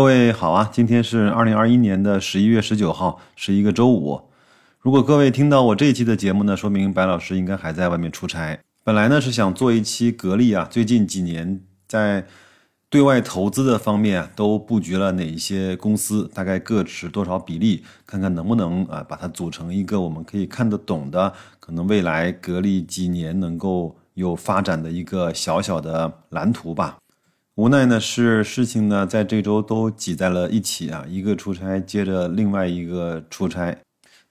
各位好啊，今天是二零二一年的十一月十九号，是一个周五。如果各位听到我这一期的节目呢，说明白老师应该还在外面出差。本来呢是想做一期格力啊，最近几年在对外投资的方面啊，都布局了哪一些公司，大概各持多少比例，看看能不能啊把它组成一个我们可以看得懂的，可能未来格力几年能够有发展的一个小小的蓝图吧。无奈呢，是事情呢，在这周都挤在了一起啊，一个出差接着另外一个出差。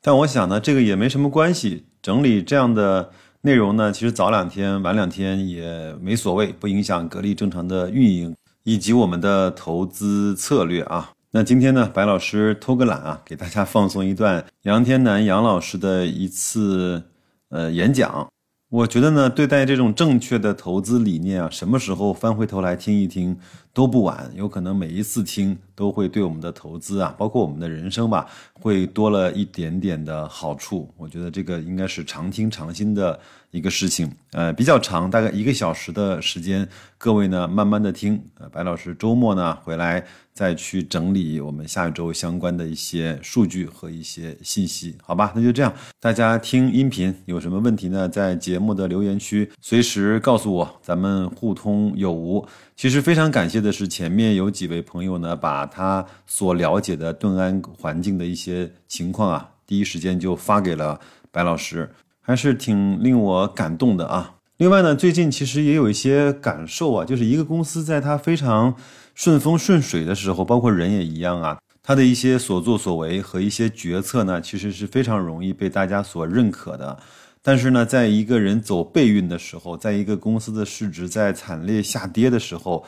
但我想呢，这个也没什么关系，整理这样的内容呢，其实早两天、晚两天也没所谓，不影响格力正常的运营以及我们的投资策略啊。那今天呢，白老师偷个懒啊，给大家放送一段杨天南杨老师的一次呃演讲。我觉得呢，对待这种正确的投资理念啊，什么时候翻回头来听一听都不晚。有可能每一次听都会对我们的投资啊，包括我们的人生吧，会多了一点点的好处。我觉得这个应该是常听常新的一个事情。呃，比较长，大概一个小时的时间，各位呢慢慢的听。呃，白老师周末呢回来。再去整理我们下一周相关的一些数据和一些信息，好吧？那就这样，大家听音频有什么问题呢？在节目的留言区随时告诉我，咱们互通有无。其实非常感谢的是，前面有几位朋友呢，把他所了解的顿安环境的一些情况啊，第一时间就发给了白老师，还是挺令我感动的啊。另外呢，最近其实也有一些感受啊，就是一个公司在它非常。顺风顺水的时候，包括人也一样啊。它的一些所作所为和一些决策呢，其实是非常容易被大家所认可的。但是呢，在一个人走背运的时候，在一个公司的市值在惨烈下跌的时候，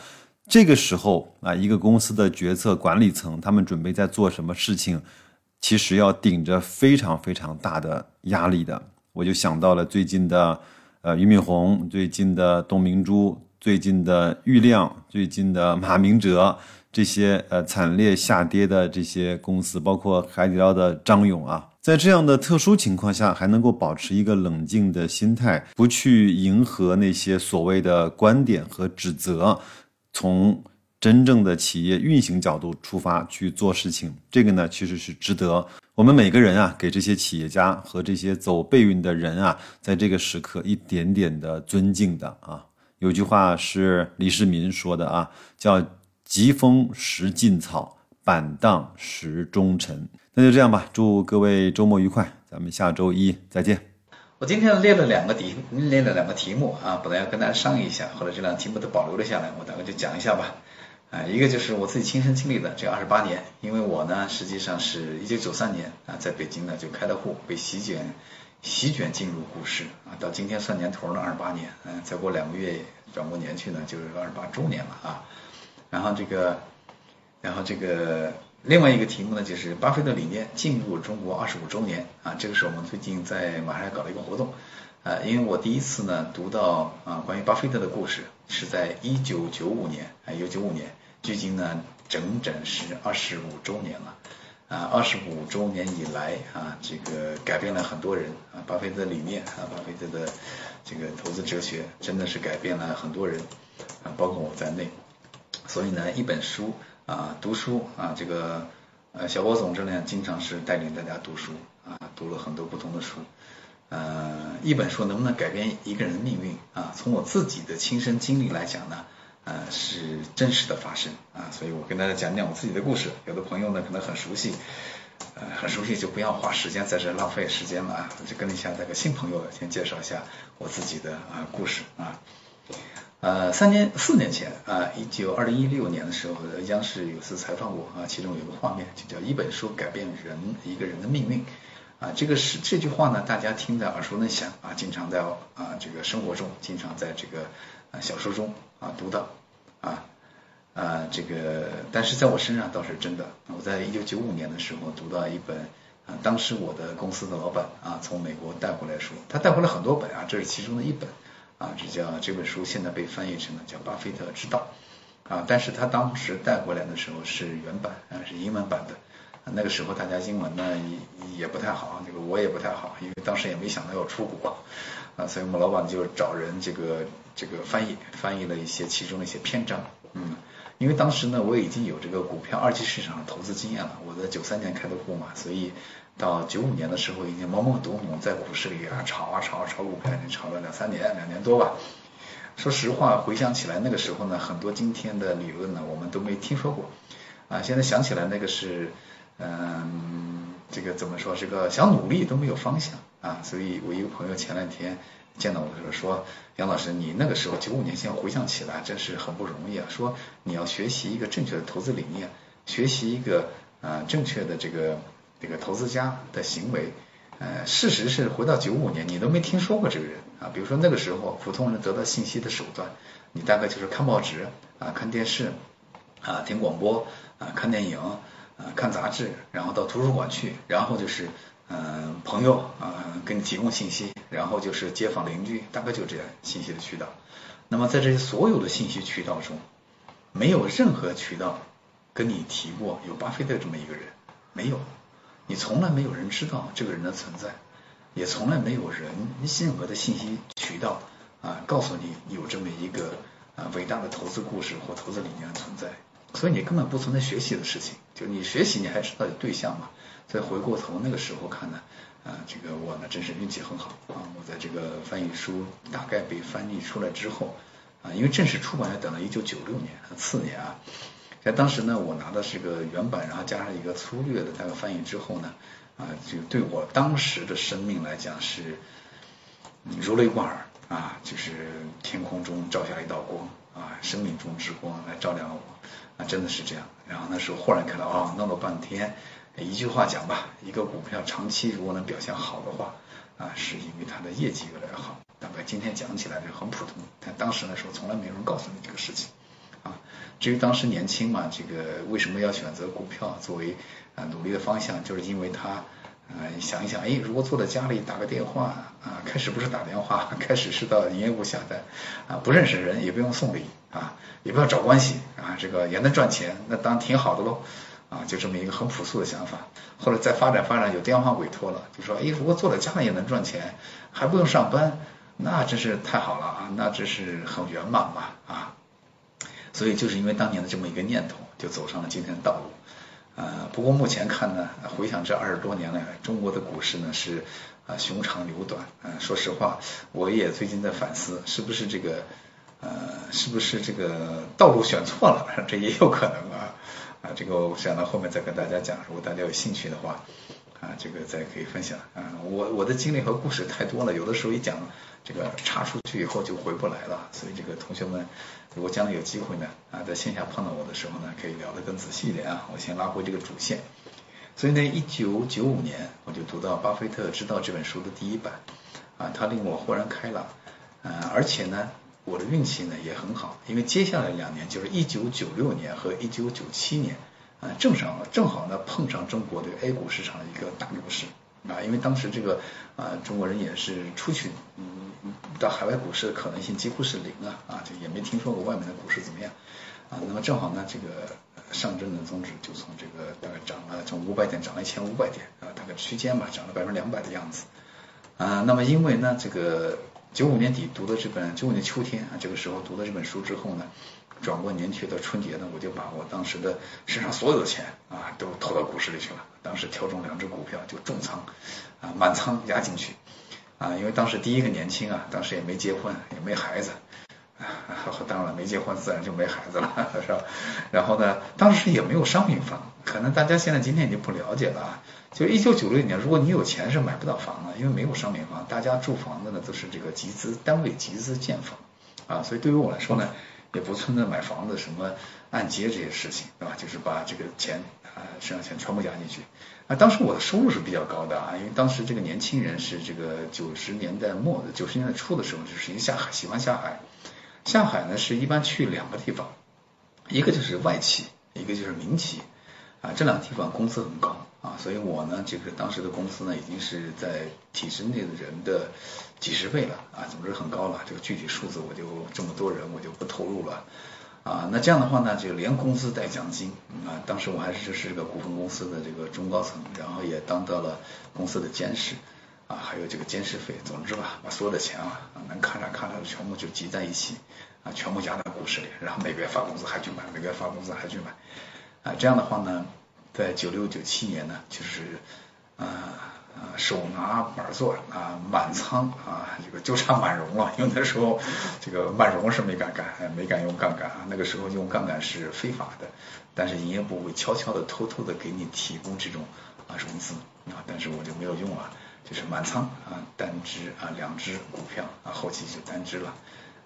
这个时候啊，一个公司的决策管理层他们准备在做什么事情，其实要顶着非常非常大的压力的。我就想到了最近的呃俞敏洪，最近的董明珠。最近的郁亮，最近的马明哲，这些呃惨烈下跌的这些公司，包括海底捞的张勇啊，在这样的特殊情况下，还能够保持一个冷静的心态，不去迎合那些所谓的观点和指责，从真正的企业运行角度出发去做事情，这个呢，其实是值得我们每个人啊，给这些企业家和这些走背运的人啊，在这个时刻一点点的尊敬的啊。有句话是李世民说的啊，叫“疾风识劲草，板荡识忠臣”。那就这样吧，祝各位周末愉快，咱们下周一再见。我今天列了两个题，列了两个题目啊，本来要跟大家商议一下，后来这两个题目都保留了下来，我大概就讲一下吧。啊，一个就是我自己亲身经历的这二十八年，因为我呢实际上是一九九三年啊在北京呢就开的户，被席卷。席卷进入股市啊，到今天算年头呢，二十八年，嗯，再过两个月转过年去呢，就是二十八周年了啊。然后这个，然后这个另外一个题目呢，就是巴菲特理念进入中国二十五周年啊，这个是我们最近在马上要搞的一个活动啊，因为我第一次呢读到啊关于巴菲特的故事是在一九九五年啊，一九九五年，距今呢整整是二十五周年了。啊，二十五周年以来啊，这个改变了很多人啊，巴菲特的理念啊，巴菲特的这个投资哲学真的是改变了很多人啊，包括我在内。所以呢，一本书啊，读书啊，这个呃，小波总这呢，经常是带领大家读书啊，读了很多不同的书。呃，一本书能不能改变一个人的命运啊？从我自己的亲身经历来讲呢？呃，是真实的发生啊，所以我跟大家讲讲我自己的故事。有的朋友呢可能很熟悉，呃，很熟悉就不要花时间在这浪费时间了啊，就跟一下这个新朋友先介绍一下我自己的啊故事啊。呃，三年四年前啊，一九二零一六年的时候，央视有次采访我啊，其中有个画面就叫一本书改变人一个人的命运啊，这个是这句话呢，大家听得耳熟能详啊，经常在啊这个生活中，经常在这个啊小说中。啊，读到啊啊，这个，但是在我身上倒是真的。我在一九九五年的时候读到一本，啊，当时我的公司的老板啊从美国带回来书，他带回来很多本啊，这是其中的一本啊，这叫这本书现在被翻译成了叫《巴菲特之道》啊，但是他当时带回来的时候是原版啊，是英文版的。那个时候大家英文呢也也不太好，这个我也不太好，因为当时也没想到要出国啊，所以我们老板就找人这个这个翻译翻译了一些其中的一些篇章，嗯，因为当时呢，我已经有这个股票二级市场的投资经验了，我在九三年开的户嘛，所以到九五年的时候已经懵懵懂懂在股市里啊炒啊炒啊炒股票，已经炒了两三年，两年多吧。说实话，回想起来那个时候呢，很多今天的理论呢，我们都没听说过啊。现在想起来，那个是嗯，这个怎么说？这个想努力都没有方向啊。所以我一个朋友前两天见到我的时候说：“杨老师，你那个时候九五年，现在回想起来真是很不容易啊。说你要学习一个正确的投资理念，学习一个啊正确的这个这个投资家的行为。呃，事实是回到九五年，你都没听说过这个人。”啊，比如说那个时候，普通人得到信息的手段，你大概就是看报纸啊、看电视啊、听广播啊、看电影啊、看杂志，然后到图书馆去，然后就是嗯朋友啊给你提供信息，然后就是街坊邻居，大概就这样信息的渠道。那么在这些所有的信息渠道中，没有任何渠道跟你提过有巴菲特这么一个人，没有，你从来没有人知道这个人的存在。也从来没有人任何的信息渠道啊告诉你有这么一个啊伟大的投资故事或投资理念存在，所以你根本不存在学习的事情。就你学习，你还知道有对象吗？再回过头那个时候看呢，啊，这个我呢真是运气很好啊！我在这个翻译书大概被翻译出来之后啊，因为正式出版要等到一九九六年次年啊，在当时呢，我拿的是个原版，然后加上一个粗略的大概翻译之后呢。啊，就对我当时的生命来讲是如雷贯耳啊，就是天空中照下一道光啊，生命中之光来照亮了我真的是这样。然后那时候忽然看到啊，弄了半天，一句话讲吧，一个股票长期如果能表现好的话啊，是因为它的业绩越来越好。大概今天讲起来就很普通，但当时那时候从来没有人告诉你这个事情啊。至于当时年轻嘛，这个为什么要选择股票作为？啊，努力的方向就是因为他啊，想一想，哎，如果坐在家里打个电话啊，开始不是打电话，开始是到营业部下单啊，不认识人也不用送礼啊，也不要找关系啊，这个也能赚钱，那当然挺好的喽啊，就这么一个很朴素的想法。后来再发展发展，有电话委托了，就说，哎，如果坐在家里也能赚钱，还不用上班，那真是太好了啊，那真是很圆满嘛啊，所以就是因为当年的这么一个念头，就走上了今天的道路。呃，不过目前看呢，回想这二十多年来，中国的股市呢是啊熊长牛短。嗯，说实话，我也最近在反思，是不是这个呃，是不是这个道路选错了？这也有可能啊。啊，这个我想到后面再跟大家讲，如果大家有兴趣的话，啊，这个再可以分享。啊，我我的经历和故事太多了，有的时候一讲。这个插出去以后就回不来了，所以这个同学们，如果将来有机会呢，啊，在线下碰到我的时候呢，可以聊得更仔细一点啊。我先拉回这个主线。所以呢，一九九五年我就读到《巴菲特知道》这本书的第一版，啊，它令我豁然开朗，啊，而且呢，我的运气呢也很好，因为接下来两年就是一九九六年和一九九七年，啊，正上正好呢碰上中国的 A 股市场的一个大牛市。啊，因为当时这个啊，中国人也是出去嗯到海外股市的可能性几乎是零啊，啊，就也没听说过外面的股市怎么样啊。那么正好呢，这个上证的综指就从这个大概涨了从五百点涨了一千五百点啊，大概区间吧，涨了百分之两百的样子啊。那么因为呢，这个九五年底读的这本九五年秋天啊，这个时候读的这本书之后呢。转过年去到春节呢，我就把我当时的身上所有的钱啊，都投到股市里去了。当时挑中两只股票就重仓啊，满仓压进去啊，因为当时第一个年轻啊，当时也没结婚，也没孩子，当然了，没结婚自然就没孩子了，是吧？然后呢，当时也没有商品房，可能大家现在今天已经不了解了啊。就一九九六年，如果你有钱是买不到房的，因为没有商品房，大家住房子呢都是这个集资单位集资建房啊，所以对于我来说呢。也不存在买房子什么按揭这些事情，对吧？就是把这个钱啊，身上钱全部压进去。啊，当时我的收入是比较高的啊，因为当时这个年轻人是这个九十年代末的九十年代初的时候，就是下海喜欢下海。下海呢是一般去两个地方，一个就是外企，一个就是民企。啊，这两个地方工资很高啊，所以我呢，这个当时的工资呢，已经是在体制内的人的几十倍了啊，总之很高了。这个具体数字我就这么多人我就不透露了啊。那这样的话呢，就连工资带奖金啊。当时我还是是个股份公司的这个中高层，然后也当到了公司的监事啊，还有这个监视费，总之吧，把所有的钱啊，能看上看上的全部就集在一起，啊，全部压在股市里，然后每个月发工资还去买，每个月发工资还去买，啊，这样的话呢，在九六九七年呢，就是啊啊手拿板做啊满仓啊，这个就差满融了，因为那时候这个满融是没敢干，没敢用杠杆啊，那个时候用杠杆是非法的，但是营业部会悄悄的、偷偷的给你提供这种啊融资啊，但是我就没有用啊。就是满仓啊，单只啊，两只股票啊，后期就单只了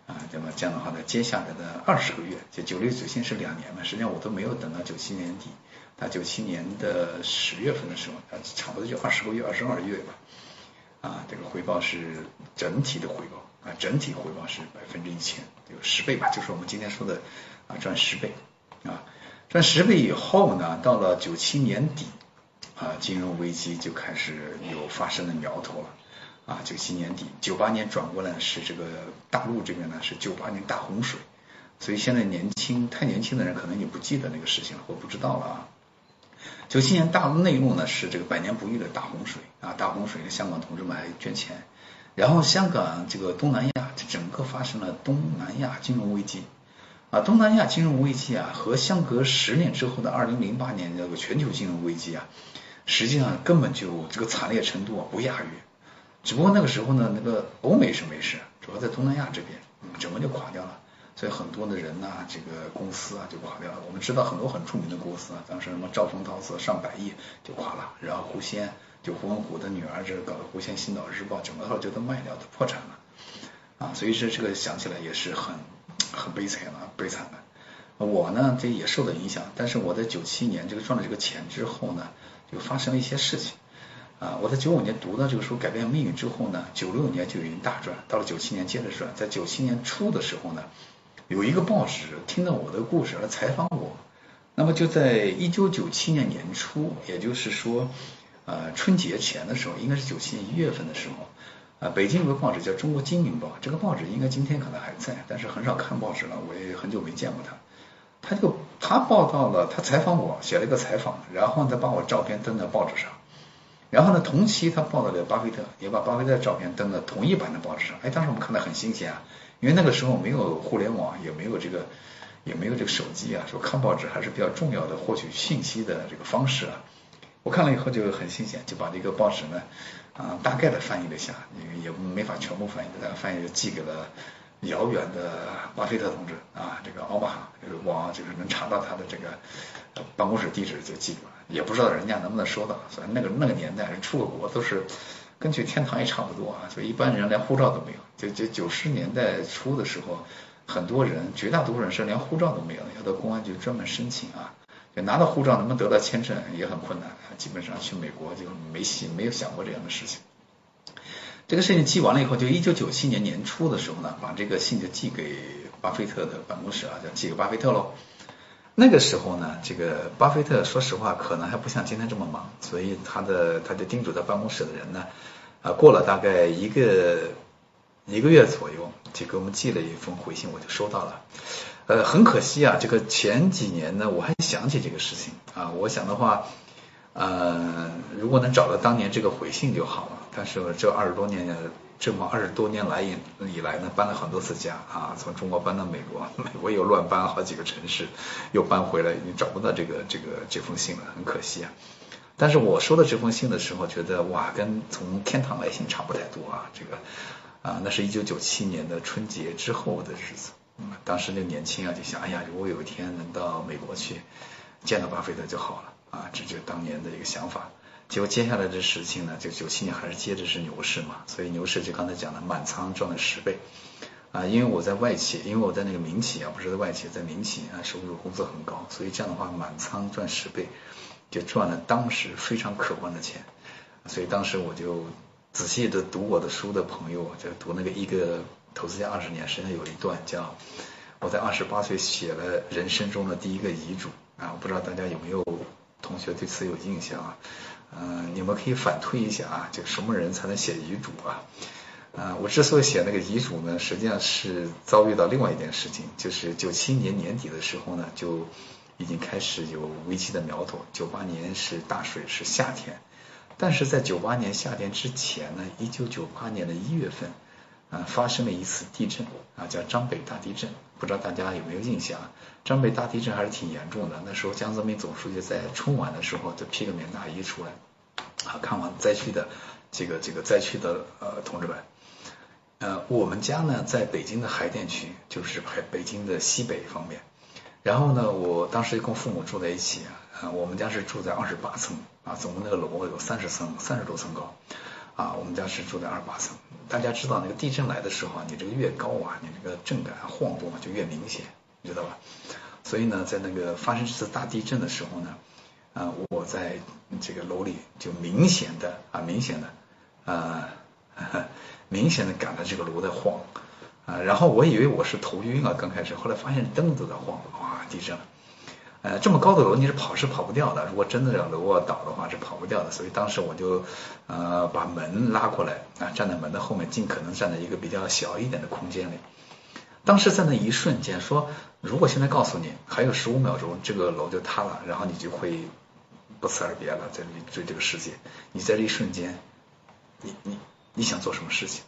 啊。那么这样的话呢，接下来的二十个月，就九六九七是两年嘛，实际上我都没有等到九七年底，到九七年的十月份的时候，啊，差不多就二十个月，二十二月吧。啊，这个回报是整体的回报啊，整体回报是百分之一千，有十倍吧，就是我们今天说的啊，赚十倍啊，赚十倍以后呢，到了九七年底。啊，金融危机就开始有发生的苗头了。啊，九七年底，九八年转过来是这个大陆这边呢是九八年大洪水，所以现在年轻太年轻的人可能你不记得那个事情了，或不知道了啊。九七年大陆内陆呢是这个百年不遇的大洪水啊，大洪水，香港同志们还捐钱，然后香港这个东南亚整个发生了东南亚金融危机啊，东南亚金融危机啊和相隔十年之后的二零零八年这个全球金融危机啊。实际上根本就这个惨烈程度啊不亚于，只不过那个时候呢，那个欧美是没事，主要在东南亚这边，嗯整个就垮掉了，所以很多的人呐，这个公司啊就垮掉了。我们知道很多很著名的公司啊，当时什么兆丰陶瓷上百亿就垮了，然后胡仙就胡文虎的女儿这搞的胡仙新岛日报，整个号就都卖掉，都破产了啊。所以说这个想起来也是很很悲惨啊，悲惨的。我呢这也受到影响，但是我在九七年这个赚了这个钱之后呢。就发生了一些事情啊！我在九五年读到这个书《改变命运》之后呢，九六年就已经大赚，到了九七年接着赚。在九七年初的时候呢，有一个报纸听到我的故事来采访我。那么就在一九九七年年初，也就是说呃春节前的时候，应该是九七年一月份的时候啊，北京有个报纸叫《中国经营报》，这个报纸应该今天可能还在，但是很少看报纸了，我也很久没见过它。他就他报道了，他采访我，写了一个采访，然后再把我照片登在报纸上，然后呢，同期他报道了巴菲特，也把巴菲特照片登在同一版的报纸上。哎，当时我们看的很新鲜啊，因为那个时候没有互联网，也没有这个，也没有这个手机啊，说看报纸还是比较重要的获取信息的这个方式啊。我看了以后就很新鲜，就把这个报纸呢啊大概的翻译了一下，也也没法全部翻译，大概翻译就寄给了。遥远的巴菲特同志啊，这个奥巴马，就是往就是能查到他的这个办公室地址就记住了，也不知道人家能不能收到。所以那个那个年代出个国都是跟去天堂也差不多啊，所以一般人连护照都没有。就就九十年代初的时候，很多人绝大多数人是连护照都没有，要到公安局专门申请啊，就拿到护照能不能得到签证也很困难，基本上去美国就没戏，没有想过这样的事情。这个事情寄完了以后，就一九九七年年初的时候呢，把这个信就寄给巴菲特的办公室啊，就寄给巴菲特喽。那个时候呢，这个巴菲特说实话可能还不像今天这么忙，所以他的他就叮嘱他办公室的人呢，啊，过了大概一个一个月左右，就给我们寄了一封回信，我就收到了。呃，很可惜啊，这个前几年呢，我还想起这个事情啊，我想的话。呃，如果能找到当年这个回信就好了。但是这二十多年，这么二十多年来以以来呢，搬了很多次家啊，从中国搬到美国，美国又乱搬好几个城市，又搬回来，已经找不到这个这个这封信了，很可惜啊。但是我收到这封信的时候，觉得哇，跟从天堂来信差不太多啊。这个啊，那是一九九七年的春节之后的日子，当时那年轻啊，就想，哎呀，如果有一天能到美国去见到巴菲特就好了。啊，这就当年的一个想法。结果接下来的事情呢，就九七年还是接着是牛市嘛，所以牛市就刚才讲的满仓赚了十倍啊。因为我在外企，因为我在那个民企啊，不是在外企，在民企啊，收入工资很高，所以这样的话满仓赚十倍，就赚了当时非常可观的钱。所以当时我就仔细的读我的书的朋友，就读那个一个投资家二十年，实际上有一段叫我在二十八岁写了人生中的第一个遗嘱啊，我不知道大家有没有。同学对此有印象啊，嗯，你们可以反推一下啊，就什么人才能写遗嘱啊？啊，我之所以写那个遗嘱呢，实际上是遭遇到另外一件事情，就是九七年年底的时候呢，就已经开始有危机的苗头。九八年是大水，是夏天，但是在九八年夏天之前呢，一九九八年的一月份，啊，发生了一次地震啊，叫张北大地震，不知道大家有没有印象？张北大地震还是挺严重的。那时候江泽民总书记在春晚的时候就披个棉大衣出来，啊，看望灾区的这个这个灾区的呃同志们。呃，我们家呢在北京的海淀区，就是北北京的西北方面。然后呢，我当时跟父母住在一起啊，我们家是住在二十八层啊，总共那个楼有三十层，三十多层高啊，我们家是住在二十八层。大家知道那个地震来的时候啊，你这个越高啊，你这个震感晃动啊就越明显，你知道吧？所以呢，在那个发生这次大地震的时候呢，啊，我在这个楼里就明显的啊，明显的啊，明显的感到这个楼在晃。啊，然后我以为我是头晕啊，刚开始，后来发现灯都在晃，哇，地震了。呃，这么高的楼你是跑是跑不掉的，如果真的要楼倒的话是跑不掉的，所以当时我就呃把门拉过来啊，站在门的后面，尽可能站在一个比较小一点的空间里。当时在那一瞬间，说如果现在告诉你还有十五秒钟这个楼就塌了，然后你就会不辞而别了，在对这个世界，你在这一瞬间，你你你想做什么事情？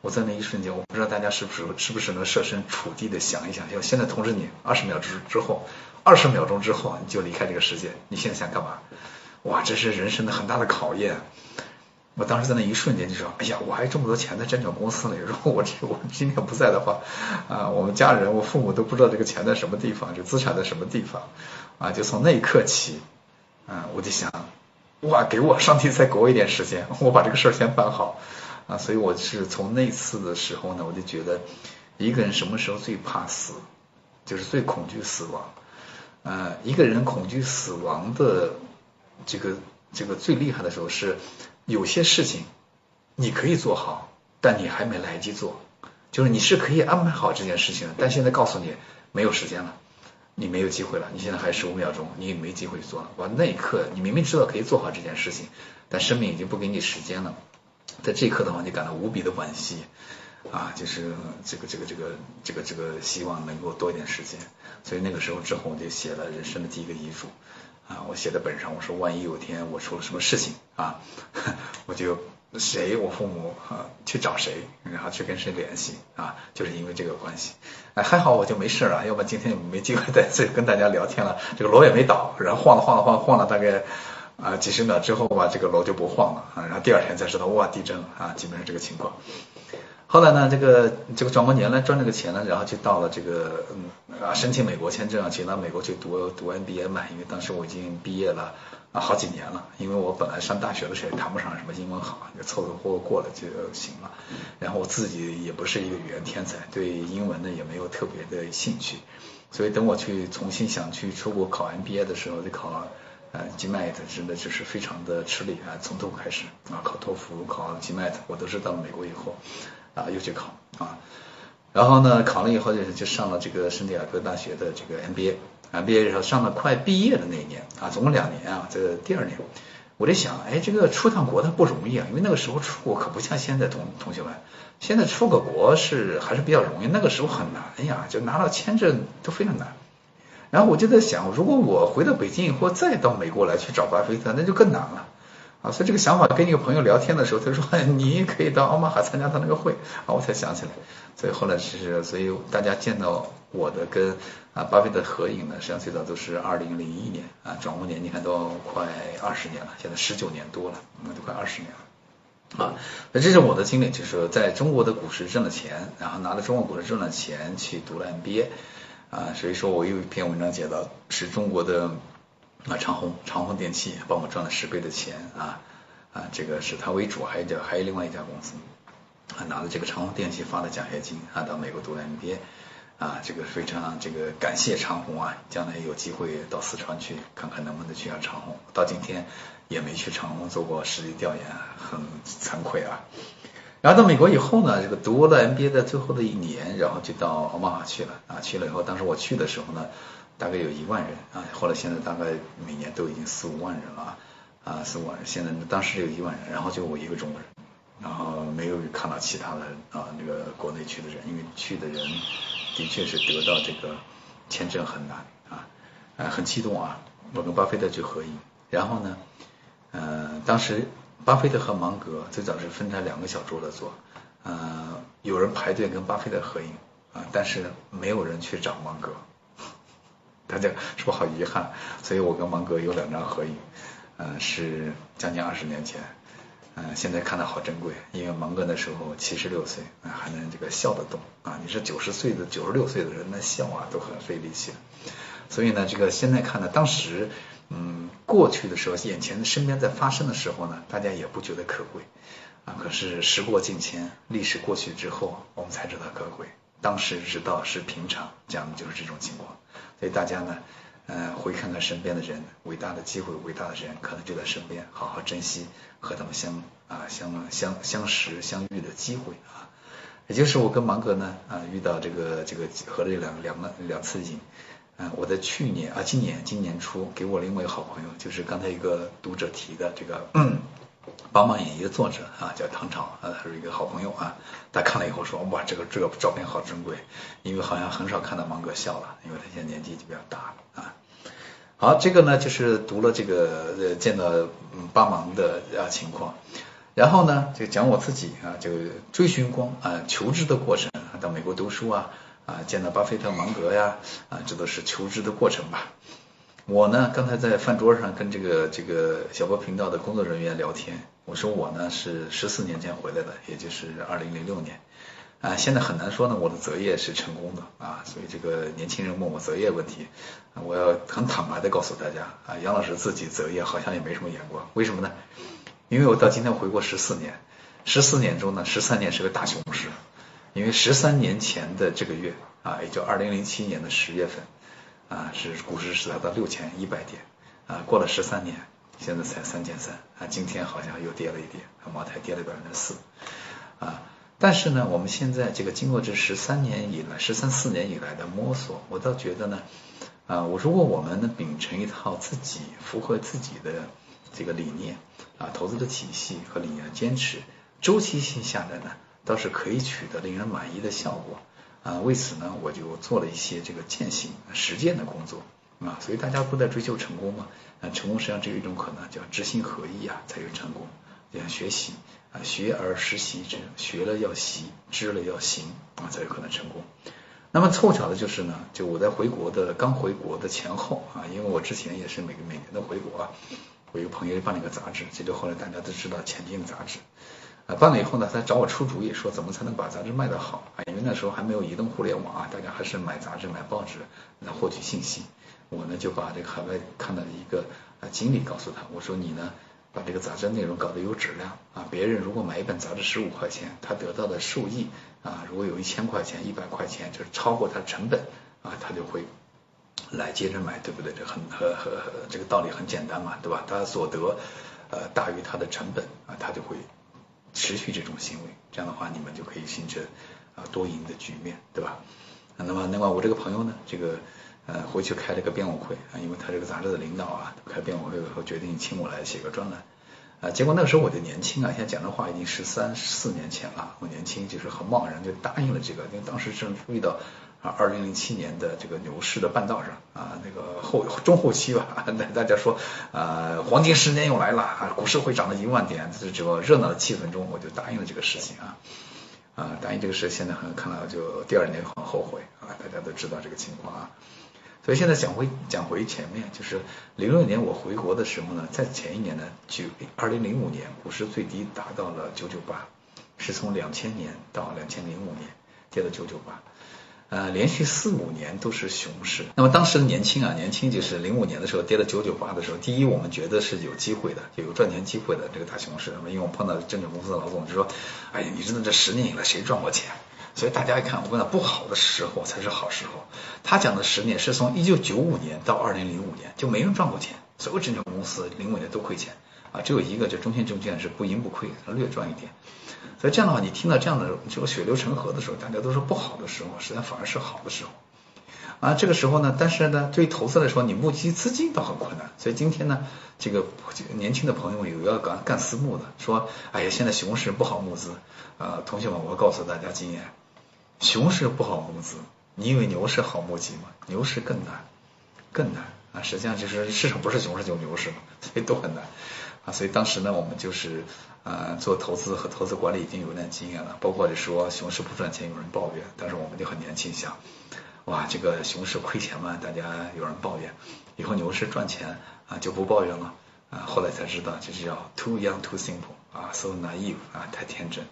我在那一瞬间，我不知道大家是不是是不是能设身处地的想一想，就现在通知你二十秒之之后，二十秒钟之后你就离开这个世界，你现在想干嘛？哇，这是人生的很大的考验。我当时在那一瞬间就说，哎呀，我还这么多钱在证券公司里，如果我这我今天不在的话，啊，我们家人我父母都不知道这个钱在什么地方，这资产在什么地方，啊，就从那一刻起，啊，我就想，哇，给我上帝再给我一点时间，我把这个事儿先办好。啊，所以我是从那次的时候呢，我就觉得一个人什么时候最怕死，就是最恐惧死亡。呃，一个人恐惧死亡的这个这个最厉害的时候是有些事情你可以做好，但你还没来得及做，就是你是可以安排好这件事情的，但现在告诉你没有时间了，你没有机会了，你现在还十五秒钟，你也没机会做了。完那一刻，你明明知道可以做好这件事情，但生命已经不给你时间了。在这一刻的话，你感到无比的惋惜啊，就是这个这个这个这个这个希望能够多一点时间，所以那个时候之后我就写了人生的第一个遗嘱啊，我写在本上，我说万一有天我出了什么事情啊，我就谁我父母啊去找谁，然后去跟谁联系啊，就是因为这个关系，哎还好我就没事啊，要不然今天没机会再再跟大家聊天了，这个楼也没倒，然后晃了晃了晃晃了大概。啊，几十秒之后吧，这个楼就不晃了啊，然后第二天才知道哇，地震了啊，基本上这个情况。后来呢，这个这个转过年来赚这个钱呢，然后就到了这个嗯啊，申请美国签证啊，请到美国去读读 MBA 嘛，因为当时我已经毕业了啊好几年了，因为我本来上大学的时候也谈不上什么英文好，就凑凑合合过了就行了。然后我自己也不是一个语言天才，对英文呢也没有特别的兴趣，所以等我去重新想去出国考 MBA 的时候，就考。呃，GMAT 真的就是非常的吃力啊，从头开始啊，考托福、考 GMAT，我都是到了美国以后啊又去考啊，然后呢考了以后就就上了这个圣地亚哥大学的这个 MBA，MBA 时候上了快毕业的那一年啊，总共两年啊，这第二年我在想，哎，这个出趟国它不容易啊，因为那个时候出国可不像现在同同学们，现在出个国是还是比较容易，那个时候很难呀，就拿到签证都非常难。然后我就在想，如果我回到北京以后再到美国来去找巴菲特，那就更难了啊！所以这个想法跟一个朋友聊天的时候，他说 你可以到奥马哈参加他那个会啊，我才想起来。所以后来其实，所以大家见到我的跟啊巴菲特合影呢，实际上最早都是二零零一年啊，转过年你看都快二十年了，现在十九年多了，那都快二十年了啊。那这是我的经历，就是在中国的股市挣了钱，然后拿了中国股市挣了钱去读了 MBA。啊，所以说我有一篇文章写到，是中国的啊长虹长虹电器帮我赚了十倍的钱啊啊，这个是他为主，还有还有另外一家公司啊拿了这个长虹电器发的奖学金啊到美国读了 MBA 啊，这个非常这个感谢长虹啊，将来有机会到四川去看看能不能去下长虹，到今天也没去长虹做过实地调研，很惭愧啊。然后到美国以后呢，这个读了 MBA 的最后的一年，然后就到奥马哈去了啊。去了以后，当时我去的时候呢，大概有一万人啊。后来现在大概每年都已经四五万人了啊，四五万人。现在当时有一万人，然后就我一个中国人，然后没有看到其他的啊那个国内去的人，因为去的人的确是得到这个签证很难啊，呃很激动啊。我跟巴菲特去合影，然后呢。呃，当时巴菲特和芒格最早是分开两个小桌子坐，呃，有人排队跟巴菲特合影啊，但是没有人去找芒格，大家是不是好遗憾？所以我跟芒格有两张合影，呃，是将近二十年前。嗯，现在看的好珍贵，因为芒格那时候七十六岁，啊，还能这个笑得动啊。你说九十岁的、九十六岁的人，那笑啊都很费力气。所以呢，这个现在看呢，当时嗯过去的时候，眼前的身边在发生的时候呢，大家也不觉得可贵啊。可是时过境迁，历史过去之后，我们才知道可贵。当时知道是平常，讲的就是这种情况。所以大家呢。嗯，回看看身边的人，伟大的机会，伟大的人可能就在身边，好好珍惜和他们相啊相相相识相遇的机会啊。也就是我跟芒格呢啊遇到这个这个合了两两个两次影，嗯，我在去年啊今年今年初给我另外一个好朋友，就是刚才一个读者提的这个。帮忙演绎的作者啊，叫唐朝啊，他是一个好朋友啊。他看了以后说，哇，这个这个照片好珍贵，因为好像很少看到芒格笑了，因为他现在年纪就比较大了啊。好，这个呢就是读了这个呃见到帮忙的啊情况，然后呢就讲我自己啊，就追寻光啊求知的过程，到美国读书啊啊见到巴菲特、芒格呀啊，这都是求知的过程吧。我呢，刚才在饭桌上跟这个这个小波频道的工作人员聊天，我说我呢是十四年前回来的，也就是二零零六年啊，现在很难说呢我的择业是成功的啊，所以这个年轻人问我择业问题，我要很坦白的告诉大家啊，杨老师自己择业好像也没什么眼光，为什么呢？因为我到今天回国十四年，十四年中呢十三年是个大熊市，因为十三年前的这个月啊，也就二零零七年的十月份。啊，是股市是达到六千一百点，啊，过了十三年，现在才三千三，啊，今天好像又跌了一点，茅台跌了百分之四，啊，但是呢，我们现在这个经过这十三年以来，十三四年以来的摸索，我倒觉得呢，啊，我如果我们能秉承一套自己符合自己的这个理念，啊，投资的体系和理念坚持，周期性下来呢，倒是可以取得令人满意的效果。啊，为此呢，我就做了一些这个践行实践的工作啊，所以大家都在追求成功嘛，啊，成功实际上只有一种可能，叫知行合一啊，才有成功。就像学习啊，学而时习之，学了要习，知了要行啊，才有可能成功。那么凑巧的就是呢，就我在回国的刚回国的前后啊，因为我之前也是每个每年都回国啊，我一个朋友办了一个杂志，这就后来大家都知道前进杂志。啊，办了以后呢，他找我出主意，说怎么才能把杂志卖得好啊？因为那时候还没有移动互联网啊，大家还是买杂志、买报纸来获取信息。我呢就把这个海外看到的一个啊经理告诉他，我说你呢把这个杂志内容搞得有质量啊，别人如果买一本杂志十五块钱，他得到的收益啊，如果有一千块钱、一百块钱，就是超过他成本啊，他就会来接着买，对不对？这很和和这个道理很简单嘛，对吧？他所得呃大于他的成本啊，他就会。持续这种行为，这样的话你们就可以形成啊多赢的局面，对吧？那么另外我这个朋友呢，这个呃回去开了个编委会啊，因为他这个杂志的领导啊开编委会以后决定请我来写个专栏啊，结果那个时候我就年轻啊，现在讲这话已经十三四年前了，我年轻就是很贸然就答应了这个，因为当时正遇到。啊，二零零七年的这个牛市的半道上啊，那个后中后期吧，那 大家说啊，黄金十年又来了啊，股市会涨到一万点，这这个热闹的气氛中，我就答应了这个事情啊啊，答应这个事，现在很看到就第二年很后悔啊，大家都知道这个情况啊，所以现在讲回讲回前面，就是零六年我回国的时候呢，在前一年呢，九二零零五年股市最低达到了九九八，是从两千年到两千零五年跌到九九八。呃，连续四五年都是熊市。那么当时的年轻啊，年轻就是零五年的时候跌到九九八的时候，第一我们觉得是有机会的，有赚钱机会的这个大熊市。那么因为我碰到证券公司的老总就说，哎呀，你知道这十年以来谁赚过钱？所以大家一看，我跟他不好的时候才是好时候。他讲的十年是从一九九五年到二零零五年就没人赚过钱，所有证券公司零五年都亏钱啊，只有一个就中信证券是不盈不亏，略赚一点。所以这样的话，你听到这样的这个血流成河的时候，大家都说不好的时候，实际上反而是好的时候啊。这个时候呢，但是呢，对于投资来说，你募集资金倒很困难。所以今天呢，这个年轻的朋友们有要干干私募的，说，哎呀，现在熊市不好募资啊。同学们，我告诉大家经验，熊市不好募资，你以为牛市好募集吗？牛市更难，更难啊。实际上就是市场不是熊市就牛市嘛，所以都很难。啊，所以当时呢，我们就是呃做投资和投资管理已经有点经验了，包括说熊市不赚钱，有人抱怨，但是我们就很年轻，想哇这个熊市亏钱嘛，大家有人抱怨，以后牛市赚钱啊就不抱怨了啊，后来才知道这是叫 too young too simple 啊，so naive 啊，太天真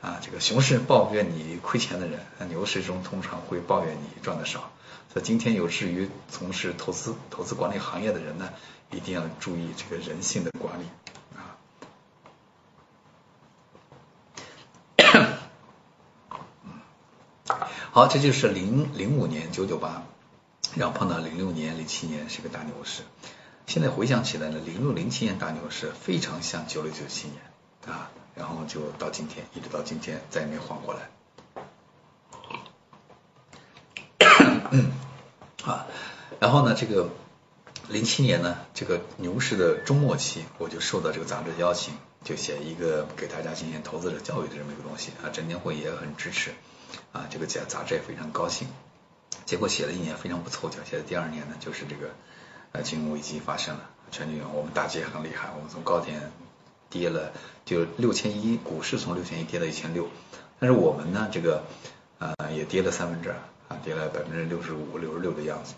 啊，这个熊市抱怨你亏钱的人，那牛市中通常会抱怨你赚的少。所以今天有志于从事投资、投资管理行业的人呢，一定要注意这个人性的管理啊。好，这就是零零五年九九八，然后碰到零六年、零七年是个大牛市。现在回想起来呢，零六零七年大牛市非常像九六九七年啊，然后就到今天，一直到今天再也没缓过来。啊，然后呢，这个零七年呢，这个牛市的中末期，我就受到这个杂志的邀请，就写一个给大家进行投资者教育的这么一个东西啊，证监会也很支持啊，这个杂杂志也非常高兴。结果写了一年非常不凑巧，写的第二年呢，就是这个呃金融危机发生了，全球我们大跌很厉害，我们从高点跌了就六千一，股市从六千一跌到一千六，但是我们呢，这个呃也跌了三分之二。啊，跌了百分之六十五、六十六的样子，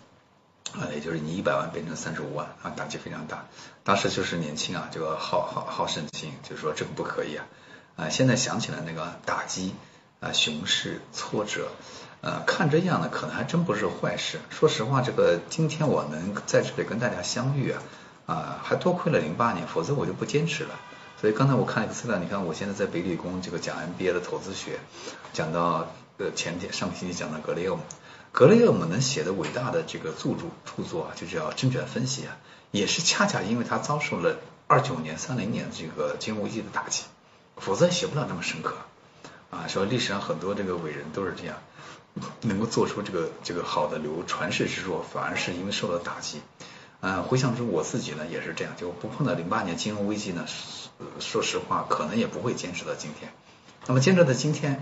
啊，也就是你一百万变成三十五万，啊，打击非常大。当时就是年轻啊，这个好好好胜心，就是说这个不可以啊。啊，现在想起来那个打击啊，熊市挫折，呃，看这样呢，可能还真不是坏事。说实话，这个今天我能在这里跟大家相遇啊，啊，还多亏了零八年，否则我就不坚持了。所以刚才我看了一个资料，你看我现在在北理工这个讲 MBA 的投资学，讲到。呃，前天上个星期讲的格雷厄姆，格雷厄姆能写的伟大的这个著著著作啊，就叫证券分析啊，也是恰恰因为他遭受了二九年、三零年这个金融危机的打击，否则写不了那么深刻啊。说历史上很多这个伟人都是这样，能够做出这个这个好的流传世之作，反而是因为受到打击。嗯，回想出我自己呢，也是这样，就不碰到零八年金融危机呢，说实话，可能也不会坚持到今天。那么坚持到今天。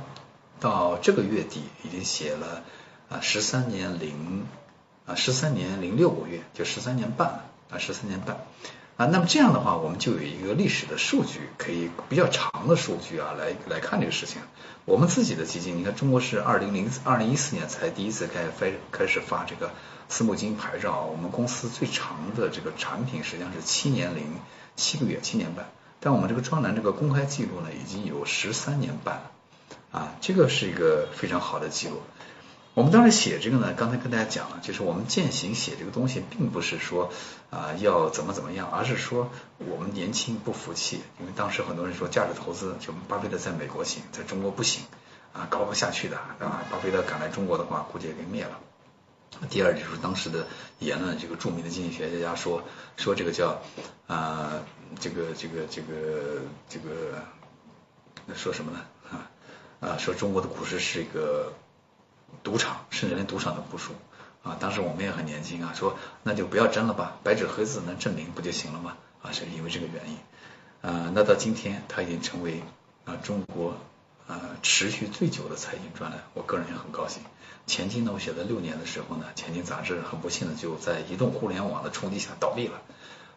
到这个月底已经写了啊十三年零啊十三年零六个月，就十三年半了啊十三年半啊。那么这样的话，我们就有一个历史的数据，可以比较长的数据啊来来看这个事情。我们自己的基金，你看中国是二零零二零一四年才第一次开发开始发这个私募基金牌照，我们公司最长的这个产品实际上是七年零七个月，七年半。但我们这个专栏这个公开记录呢，已经有十三年半了。啊，这个是一个非常好的记录。我们当时写这个呢，刚才跟大家讲了，就是我们践行写这个东西，并不是说啊要怎么怎么样，而是说我们年轻不服气，因为当时很多人说价值投资，就巴菲特在美国行，在中国不行啊，搞不下去的啊，巴菲特赶来中国的话，估计也给灭了。第二就是当时的言论，这个著名的经济学家说说这个叫啊这个这个这个这个说什么呢？啊，说中国的股市是一个赌场，甚至连赌场都不输啊！当时我们也很年轻啊，说那就不要争了吧，白纸黑字能证明不就行了吗？啊，是因为这个原因啊。那到今天，它已经成为啊中国啊持续最久的财经专栏，我个人也很高兴。前金呢，我写的六年的时候呢，前金杂志很不幸的就在移动互联网的冲击下倒闭了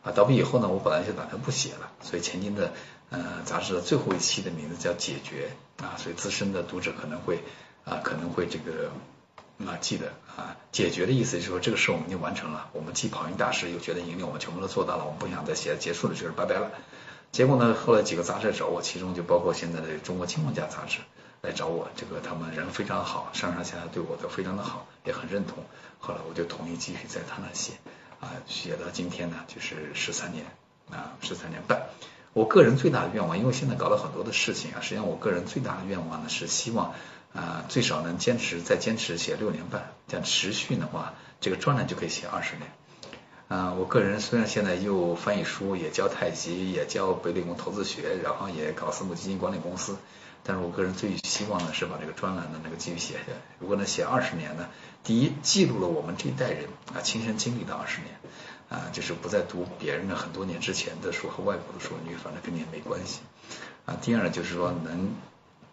啊。倒闭以后呢，我本来就打算不写了，所以前金的呃杂志的最后一期的名字叫解决。啊，所以资深的读者可能会啊，可能会这个啊记得啊，解决的意思就是说这个事我们已经完成了，我们既跑赢大师又觉得盈利，我们全部都做到了，我们不想再写结束了，就是拜拜了。结果呢，后来几个杂志找我，其中就包括现在的中国青梦家杂志来找我，这个他们人非常好，上上下下对我都非常的好，也很认同。后来我就同意继续在他那写啊，写到今天呢，就是十三年啊，十三年半。我个人最大的愿望，因为现在搞了很多的事情啊，实际上我个人最大的愿望呢是希望啊最少能坚持再坚持写六年半，这样持续的话，这个专栏就可以写二十年。啊，我个人虽然现在又翻译书，也教太极，也教北理工投资学，然后也搞私募基金管理公司，但是我个人最希望的是把这个专栏的那个继续写下来。如果能写二十年呢，第一记录了我们这一代人啊亲身经历的二十年。啊，就是不再读别人的很多年之前的书和外国的书，你反正跟你也没关系。啊，第二呢就是说能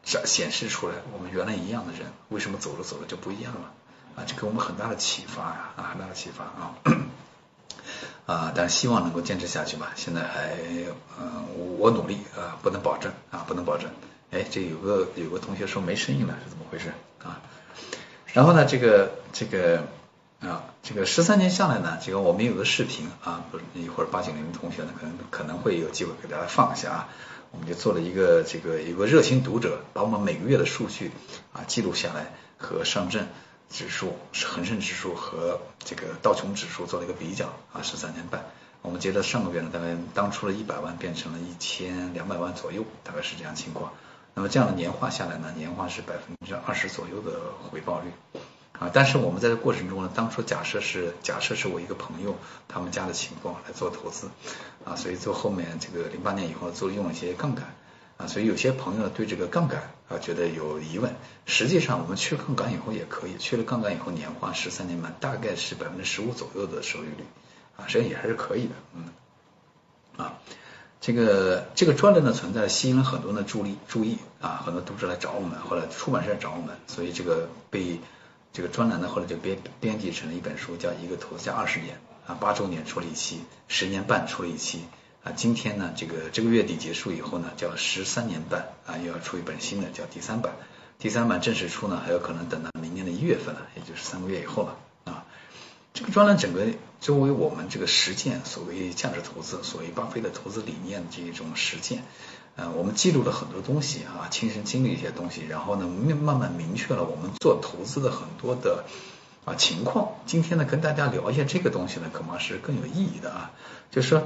展显示出来，我们原来一样的人，为什么走着走着就不一样了？啊，这给我们很大的启发呀，啊，很大的启发啊。啊，但希望能够坚持下去吧。现在还，嗯，我努力啊，不能保证啊，不能保证。哎，这有个有个同学说没声音了，是怎么回事啊？然后呢，这个这个啊，这个十三年下来呢，这个我们有个视频啊，不是一会儿八九零同学呢，可能可能会有机会给大家放一下啊。我们就做了一个这个有个热心读者把我们每个月的数据啊记录下来，和上证指数、恒生指数和这个道琼指数做了一个比较啊，十三年半，我们觉得上个月呢，大概当初的一百万变成了一千两百万左右，大概是这样情况。那么这样的年化下来呢，年化是百分之二十左右的回报率啊。但是我们在这过程中呢，当初假设是假设是我一个朋友他们家的情况来做投资啊，所以做后面这个零八年以后做用了一些杠杆啊，所以有些朋友对这个杠杆啊觉得有疑问。实际上我们去杠杆以后也可以，去了杠杆以后年化十三年半大概是百分之十五左右的收益率啊，实际上也还是可以的，嗯啊。这个这个专栏的存在吸引了很多的注意注意啊，很多读者来找我们，后来出版社找我们，所以这个被这个专栏呢后来就编编辑成了一本书，叫一个投资二十年啊，八周年出了一期，十年半出了一期啊，今天呢这个这个月底结束以后呢，叫十三年半啊又要出一本新的叫第三版，第三版正式出呢还有可能等到明年的一月份了，也就是三个月以后了啊。这个专栏整个作为我们这个实践所谓价值投资，所谓巴菲特投资理念的这一种实践，呃，我们记录了很多东西啊，亲身经历一些东西，然后呢，慢慢明确了我们做投资的很多的啊情况。今天呢，跟大家聊一下这个东西呢，可能是更有意义的啊。就是说，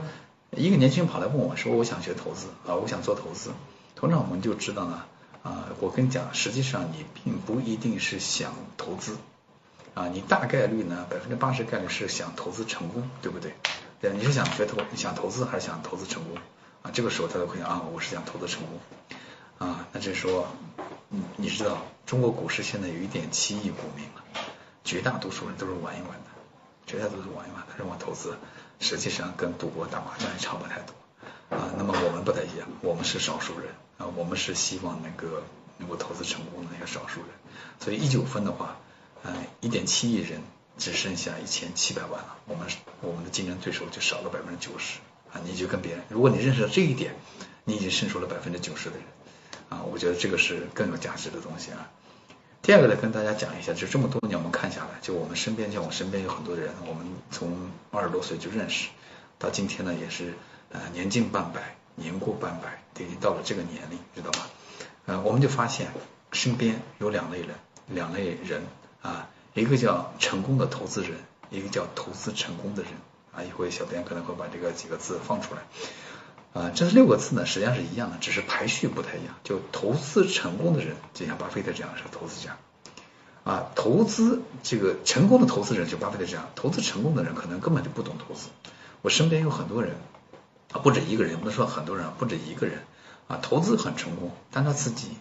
一个年轻人跑来问我说，我想学投资啊，我想做投资。通常我们就知道呢，啊，我跟你讲，实际上你并不一定是想投资。啊，你大概率呢，百分之八十概率是想投资成功，对不对？对，你是想学投，想投资还是想投资成功？啊，这个时候他就会啊，我是想投资成功。啊，那就是说，你你知道，中国股市现在有一点七亿股民了，绝大多数人都是玩一玩的，绝大多数玩一玩的，认为投资实际上跟赌博打麻将也差不太多。啊，那么我们不太一样，我们是少数人啊，我们是希望能够能够投资成功的那个少数人。所以一九分的话。嗯，一点七亿人只剩下一千七百万了，我们我们的竞争对手就少了百分之九十啊！你就跟别人，如果你认识到这一点，你已经胜出了百分之九十的人啊！我觉得这个是更有价值的东西啊。第二个呢，跟大家讲一下，就这么多年我们看下来，就我们身边，像我身边有很多人，我们从二十多岁就认识，到今天呢也是呃年近半百，年过半百，已经到了这个年龄，知道吧？呃，我们就发现身边有两类人，两类人。啊，一个叫成功的投资人，一个叫投资成功的人啊。一会小编可能会把这个几个字放出来啊。这六个字呢，实际上是一样的，只是排序不太一样。就投资成功的人，就像巴菲特这样是投资家啊。投资这个成功的投资人，就巴菲特这样，投资成功的人可能根本就不懂投资。我身边有很多人啊，不止一个人，不能说很多人，不止一个人啊，投资很成功，但他自己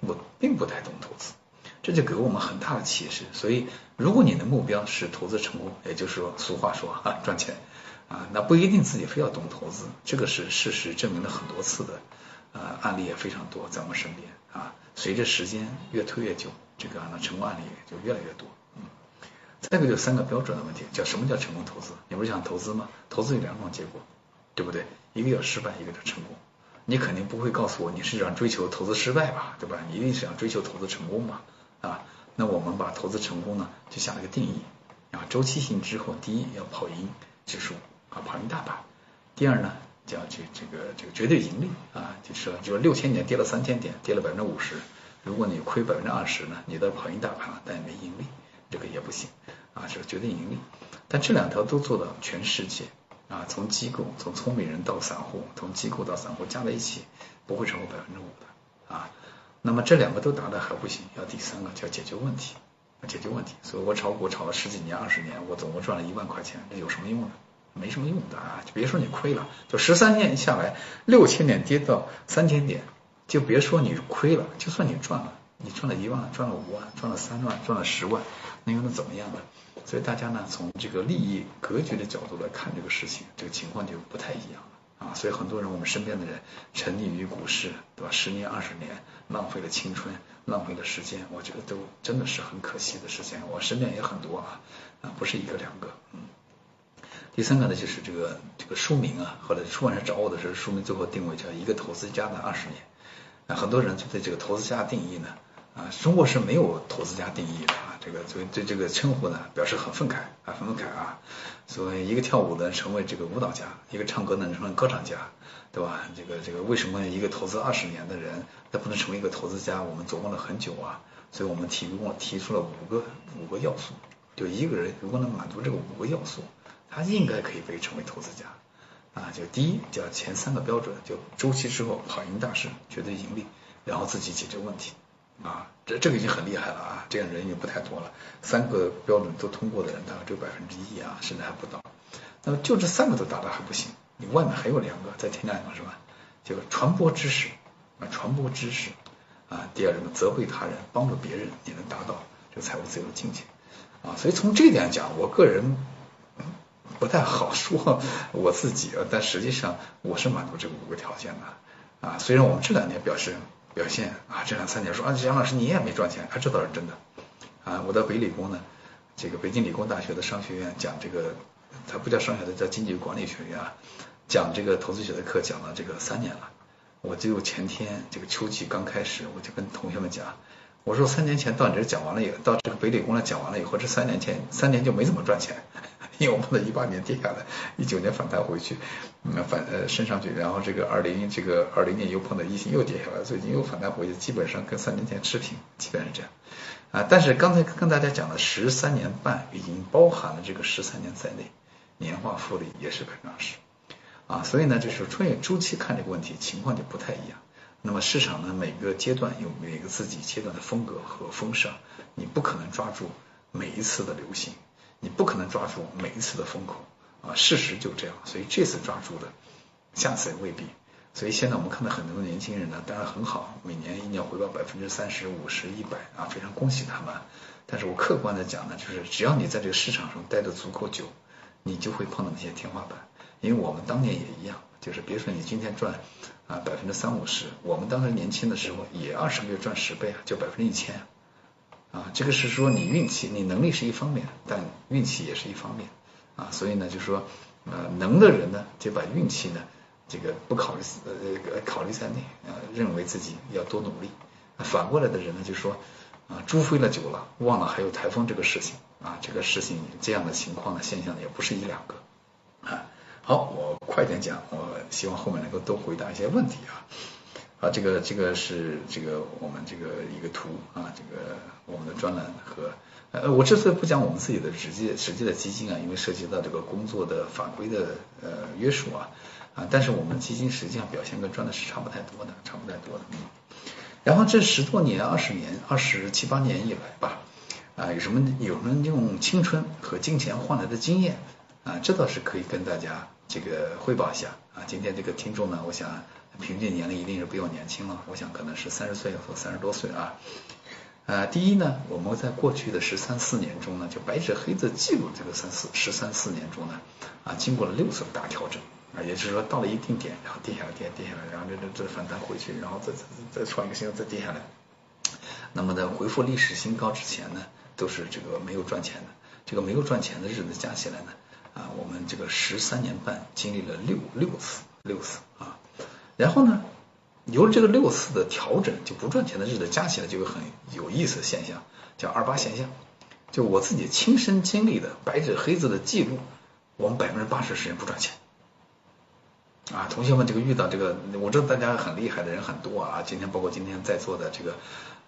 我并不太懂投资。这就给我们很大的启示，所以如果你的目标是投资成功，也就是说俗话说啊赚钱啊，那不一定自己非要懂投资，这个是事实证明了很多次的，呃案例也非常多在我们身边啊。随着时间越推越久，这个呢成功案例也就越来越多。嗯，再一个就三个标准的问题，叫什么叫成功投资？你不是想投资吗？投资有两种结果，对不对？一个叫失败，一个叫成功。你肯定不会告诉我你是想追求投资失败吧，对吧？你一定是想追求投资成功嘛。啊，那我们把投资成功呢，就下了个定义啊，周期性之后，第一要跑赢指数啊，跑赢大盘；第二呢，叫这这个这个绝对盈利啊，就是说，就是六千点跌了三千点，跌了百分之五十，如果你亏百分之二十呢，你都跑赢大盘了，但也没盈利，这个也不行啊，是绝对盈利。但这两条都做到全世界啊，从机构，从聪明人到散户，从机构到散户加在一起，不会超过百分之五的啊。那么这两个都达的还不行，要第三个叫解决问题，解决问题。所以我炒股炒了十几年、二十年，我总共赚了一万块钱，这有什么用呢？没什么用的啊！就别说你亏了，就十三年下来六千点跌到三千点，就别说你亏了，就算你赚了，你赚了一万、赚了五万、赚了三万、赚了十万，那又能怎么样呢？所以大家呢，从这个利益格局的角度来看这个事情，这个情况就不太一样了。啊，所以很多人，我们身边的人沉溺于股市，对吧？十年、二十年，浪费了青春，浪费了时间，我觉得都真的是很可惜的事情。我身边也很多啊，啊，不是一个两个，嗯。第三个呢就是这个这个书名啊，后来出版社找我的时候，书名最后定位叫一个投资家的二十年。那很多人就对这个投资家定义呢，啊，中国是没有投资家定义的啊，这个所以对这个称呼呢表示很愤慨啊，很愤慨啊。所以一个跳舞的成为这个舞蹈家，一个唱歌的成为歌唱家，对吧？这个这个为什么一个投资二十年的人他不能成为一个投资家？我们琢磨了很久啊，所以我们提供提出了五个五个要素，就一个人如果能满足这个五个要素，他应该可以被成为投资家。啊，就第一叫前三个标准，就周期之后跑赢大势，绝对盈利，然后自己解决问题，啊，这这个已经很厉害了啊，这样人也不太多了，三个标准都通过的人大概只有百分之一啊，甚至还不到。那么就这三个都达到还不行，你外面还有两个，再添加两个是吧？就传播知识啊，传播知识啊，第二什么责备他人，帮助别人，你能达到这个财务自由的境界啊。所以从这点讲，我个人。不太好说我自己，但实际上我是满足这五个条件的啊。虽然我们这两年表示表现啊，这两三年说啊，杨老师你也没赚钱，啊，这倒是真的啊。我在北理工呢，这个北京理工大学的商学院讲这个，它不叫商学院，叫经济管理学院啊，讲这个投资学的课讲了这个三年了。我就前天这个秋季刚开始，我就跟同学们讲，我说三年前到你这讲完了以后，到这个北理工来讲完了以后，这三年前三年就没怎么赚钱。因为我们的一八年跌下来，一九年反弹回去，嗯反呃升上去，然后这个二零这个二零年又碰到疫情又跌下来，最近又反弹回去，基本上跟三年前持平，基本是这样啊。但是刚才跟大家讲的十三年半已经包含了这个十三年在内，年化复利也是百分之二十啊。所以呢，就是穿越周期看这个问题情况就不太一样。那么市场呢，每个阶段有每个自己阶段的风格和风尚，你不可能抓住每一次的流行。你不可能抓住每一次的风口啊，事实就这样，所以这次抓住的，下次也未必。所以现在我们看到很多年轻人呢，当然很好，每年一年回报百分之三十五十一百啊，非常恭喜他们。但是我客观的讲呢，就是只要你在这个市场上待的足够久，你就会碰到那些天花板。因为我们当年也一样，就是别说你今天赚啊百分之三五十，我们当时年轻的时候也二十个月赚十倍啊，就百分之一千。啊，这个是说你运气，你能力是一方面，但运气也是一方面啊。所以呢，就是说，呃，能的人呢，就把运气呢，这个不考虑呃考虑在内啊，认为自己要多努力。反过来的人呢，就说啊，猪飞了久了，忘了还有台风这个事情啊。这个事情这样的情况呢，现象也不是一两个啊。好，我快点讲，我希望后面能够多回答一些问题啊。啊，这个这个是这个我们这个一个图啊，这个我们的专栏和呃，我之所以不讲我们自己的实际实际的基金啊，因为涉及到这个工作的法规的呃约束啊啊，但是我们基金实际上表现跟专栏是差不太多的，差不太多的。嗯。然后这十多年、二十年、二十七八年以来吧，啊，有什么有人用青春和金钱换来的经验啊，这倒是可以跟大家这个汇报一下啊。今天这个听众呢，我想。平均年龄一定是比我年轻了，我想可能是三十岁或三十多岁啊。呃，第一呢，我们在过去的十三四年中呢，就白纸黑字记录这个三四十三四年中呢，啊，经过了六次大调整啊，也就是说到了一定点，然后跌下来，跌跌下来，然后这这这反弹回去，然后再再再创一个新高，再跌下来。那么在恢复历史新高之前呢，都是这个没有赚钱的，这个没有赚钱的日子加起来呢，啊，我们这个十三年半经历了六六次六次啊。然后呢，由这个六次的调整，就不赚钱的日子加起来，就有很有意思的现象，叫二八现象。就我自己亲身经历的白纸黑字的记录，我们百分之八十时间不赚钱。啊，同学们，这个遇到这个，我知道大家很厉害的人很多啊。今天包括今天在座的这个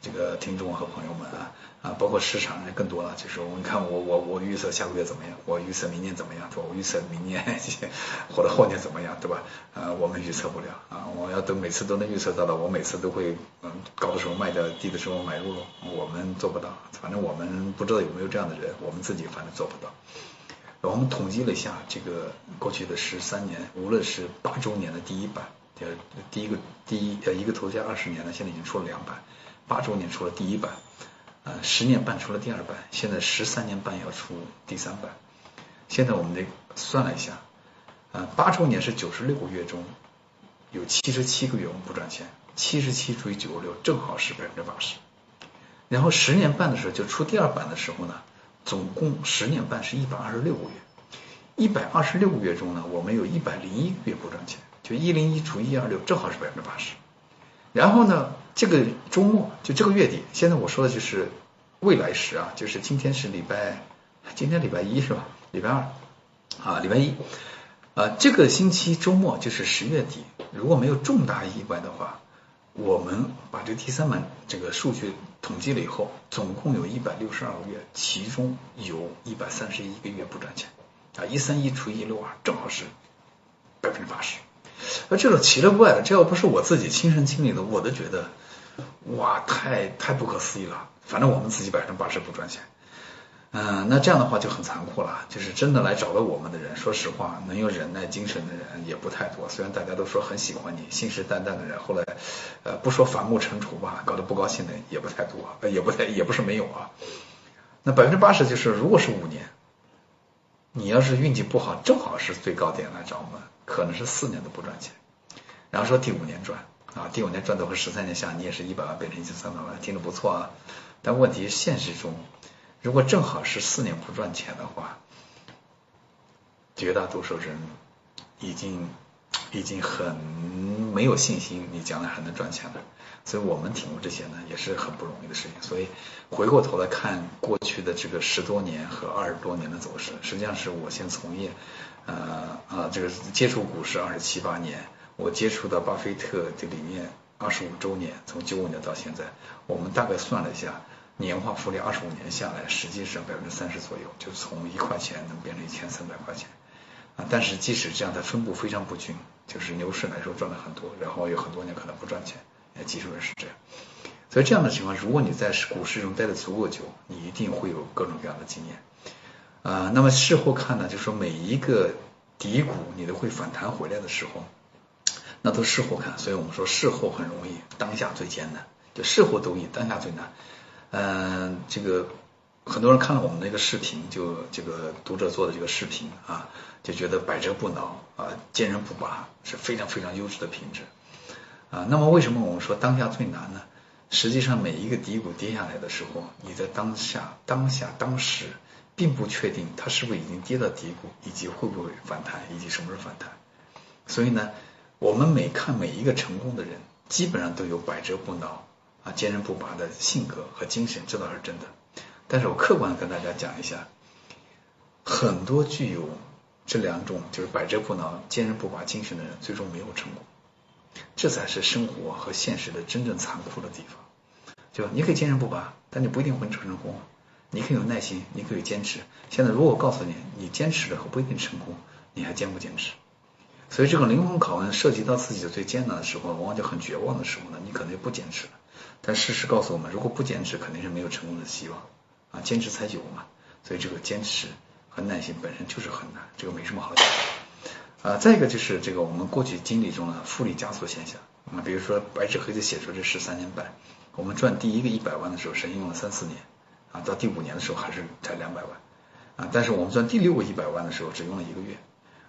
这个听众和朋友们啊啊，包括市场人更多了。就是我你看我我我预测下个月怎么样？我预测明年怎么样？对吧？我预测明年 或者后年怎么样？对吧？啊，我们预测不了啊。我要都每次都能预测到的，我每次都会嗯高的时候卖掉，低的时候买入，我们做不到。反正我们不知道有没有这样的人，我们自己反正做不到。我们统计了一下，这个过去的十三年，无论是八周年的第一版，呃，第一个第一呃一个投资家二十年呢，现在已经出了两版，八周年出了第一版，呃，十年半出了第二版，现在十三年半要出第三版。现在我们得算了一下，呃，八周年是九十六个月中有七十七个月我们不赚钱，七十七除以九十六正好是百分之八十。然后十年半的时候就出第二版的时候呢。总共十年半是一百二十六个月，一百二十六个月中呢，我们有一百零一个月不赚钱，就一零一除一二六，正好是百分之八十。然后呢，这个周末就这个月底，现在我说的就是未来时啊，就是今天是礼拜，今天礼拜一是吧？礼拜二啊，礼拜一啊，这个星期周末就是十月底，如果没有重大意外的话，我们把这第三版这个数据统计了以后，总共有一百六十二个月，其中有一百三十一个月不赚钱啊，一三一除以六二，正好是百分之八十。而这种奇了怪了，这要不是我自己亲身经历的，我都觉得哇，太太不可思议了。反正我们自己百分之八十不赚钱，嗯，那这样的话就很残酷了。就是真的来找到我们的人，说实话，能有忍耐精神的人也不太多。虽然大家都说很喜欢你，信誓旦旦的人，后来呃不说反目成仇吧，搞得不高兴的也不太多，也不太也不是没有啊。那百分之八十就是，如果是五年，你要是运气不好，正好是最高点来找我们。可能是四年都不赚钱，然后说第五年赚啊，第五年赚的话十三年下你也是一百万变成一千三百万，听着不错啊。但问题现实中，如果正好是四年不赚钱的话，绝大多数人已经已经很没有信心，你将来还能赚钱了。所以我们挺过这些呢，也是很不容易的事情。所以回过头来看过去的这个十多年和二十多年的走势，实际上是我先从业。呃啊，这个接触股市二十七八年，我接触到巴菲特这理念二十五周年，从九五年到现在，我们大概算了一下，年化复利二十五年下来，实际上百分之三十左右，就从一块钱能变成一千三百块钱啊。但是即使这样，它分布非常不均，就是牛市来说赚了很多，然后有很多年可能不赚钱，技术人是这样。所以这样的情况，如果你在股市中待的足够久，你一定会有各种各样的经验。啊，那么事后看呢，就是说每一个底谷你都会反弹回来的时候，那都事后看，所以我们说事后很容易，当下最艰难，就事后容易，当下最难。嗯，这个很多人看了我们那个视频，就这个读者做的这个视频啊，就觉得百折不挠啊，坚韧不拔是非常非常优质的品质啊。那么为什么我们说当下最难呢？实际上每一个底谷跌下来的时候，你在当下、当下、当时。并不确定它是不是已经跌到底谷，以及会不会反弹，以及什么时候反弹。所以呢，我们每看每一个成功的人，基本上都有百折不挠啊、坚韧不拔的性格和精神，这倒是真的。但是我客观的跟大家讲一下，很多具有这两种就是百折不挠、坚韧不拔精神的人，最终没有成功。这才是生活和现实的真正残酷的地方。就你可以坚韧不拔，但你不一定会成功。你可以有耐心，你可以坚持。现在如果我告诉你，你坚持了后不一定成功，你还坚不坚持？所以这个灵魂拷问涉及到自己的最艰难的时候，往往就很绝望的时候呢，你可能就不坚持了。但事实告诉我们，如果不坚持，肯定是没有成功的希望啊！坚持才有嘛。所以这个坚持和耐心本身就是很难，这个没什么好讲啊。再一个就是这个我们过去经历中的复利加速现象啊，比如说白纸黑字写出这十三年半，我们赚第一个一百万的时候，实际用了三四年。啊，到第五年的时候还是才两百万啊，但是我们赚第六个一百万的时候只用了一个月，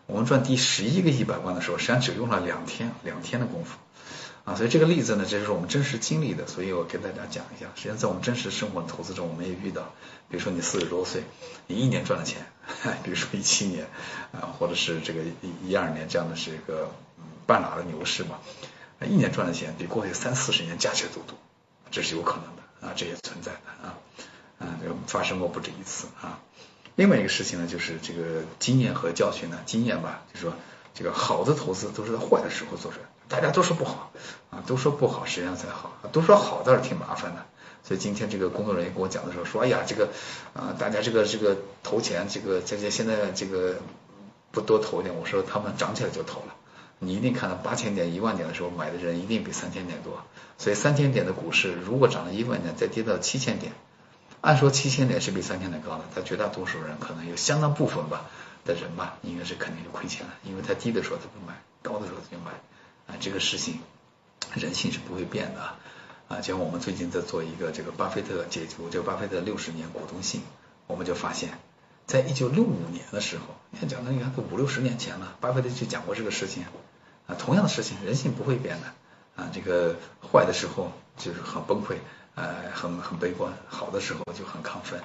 我们赚第十一个一百万的时候实际上只用了两天，两天的功夫啊，所以这个例子呢，这就是我们真实经历的，所以我跟大家讲一下。实际上在我们真实生活的投资中，我们也遇到，比如说你四十多岁，你一年赚了钱，比如说一七年啊，或者是这个一一二年这样的是一个半拉的牛市嘛，一年赚的钱比过去三四十年加起来都多，这是有可能的啊，这也存在的啊。啊，发生过不止一次啊。另外一个事情呢，就是这个经验和教训呢，经验吧，就说这个好的投资都是在坏的时候做出来，大家都说不好啊，都说不好，实际上才好，都说好倒是挺麻烦的。所以今天这个工作人员跟我讲的时候说，哎呀，这个啊，大家这个这个投钱，这个这些现在这个不多投一点，我说他们涨起来就投了。你一定看到八千点、一万点的时候买的人一定比三千点多，所以三千点的股市如果涨了一万点，再跌到七千点。按说七千点是比三千点高的，但绝大多数人可能有相当部分吧的人吧，应该是肯定是亏钱了，因为它低的时候他不买，高的时候他就买啊，这个事情人性是不会变的啊。像我们最近在做一个这个巴菲特解读这个巴菲特六十年股东信，我们就发现，在一九六五年的时候，你看讲的你看都五六十年前了，巴菲特就讲过这个事情啊，同样的事情，人性不会变的啊，这个坏的时候就是很崩溃。呃，很很悲观，好的时候就很亢奋，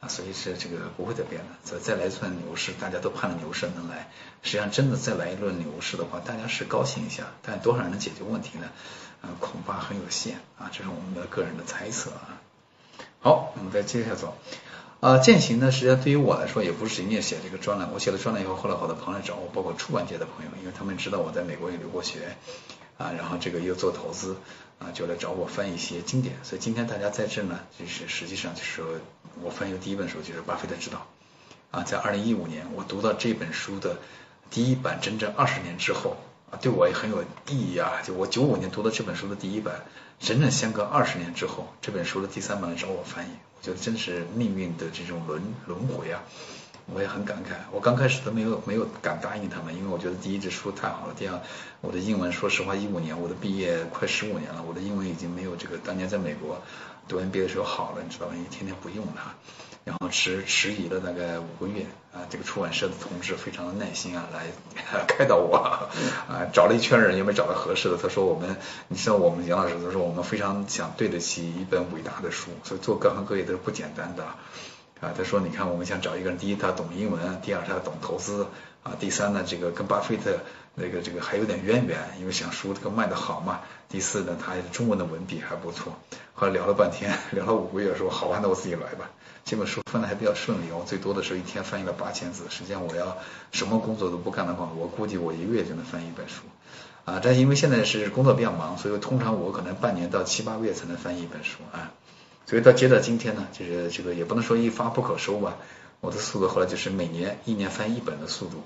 啊，所以是这个不会再变了。再再来一轮牛市，大家都盼着牛市能来，实际上真的再来一轮牛市的话，大家是高兴一下，但多少人能解决问题呢？啊，恐怕很有限啊，这是我们的个人的猜测啊。好，我们再接下走。啊，践行呢，实际上对于我来说也不是仅仅写这个专栏，我写了专栏以后，后来好多朋友找我，包括出版界的朋友，因为他们知道我在美国也留过学啊，然后这个又做投资啊，就来找我翻译一些经典。所以今天大家在这呢，就是实际上就是我翻译的第一本书就是《巴菲特之道》啊，在二零一五年我读到这本书的第一版，整整二十年之后啊，对我也很有意义啊。就我九五年读的这本书的第一版，整整相隔二十年之后，这本书的第三版来找我翻译。我觉得真是命运的这种轮轮回啊！我也很感慨。我刚开始都没有没有敢答应他们，因为我觉得第一这书太好了，第二我的英文，说实话，一五年我的毕业快十五年了，我的英文已经没有这个当年在美国读 MBA 的时候好了，你知道吧？因为天天不用它。然后迟迟疑了大概五个月啊，这个出版社的同志非常的耐心啊，来 开导我啊，找了一圈人也没找到合适的。他说我们，你像我们杨老师他说我们非常想对得起一本伟大的书，所以做各行各业都是不简单的啊。他说你看我们想找一个人，第一他懂英文，第二他懂投资啊，第三呢这个跟巴菲特那个这个还有点渊源，因为想书这个卖的好嘛。第四呢他中文的文笔还不错。后来聊了半天，聊了五个月，说好吧，那我自己来吧。这本书翻的还比较顺利，我最多的时候一天翻译了八千字。实际上我要什么工作都不干的话，我估计我一个月就能翻译一本书。啊，但因为现在是工作比较忙，所以通常我可能半年到七八个月才能翻译一本书啊。所以到接到今天呢，就是这个也不能说一发不可收吧。我的速度后来就是每年一年翻一本的速度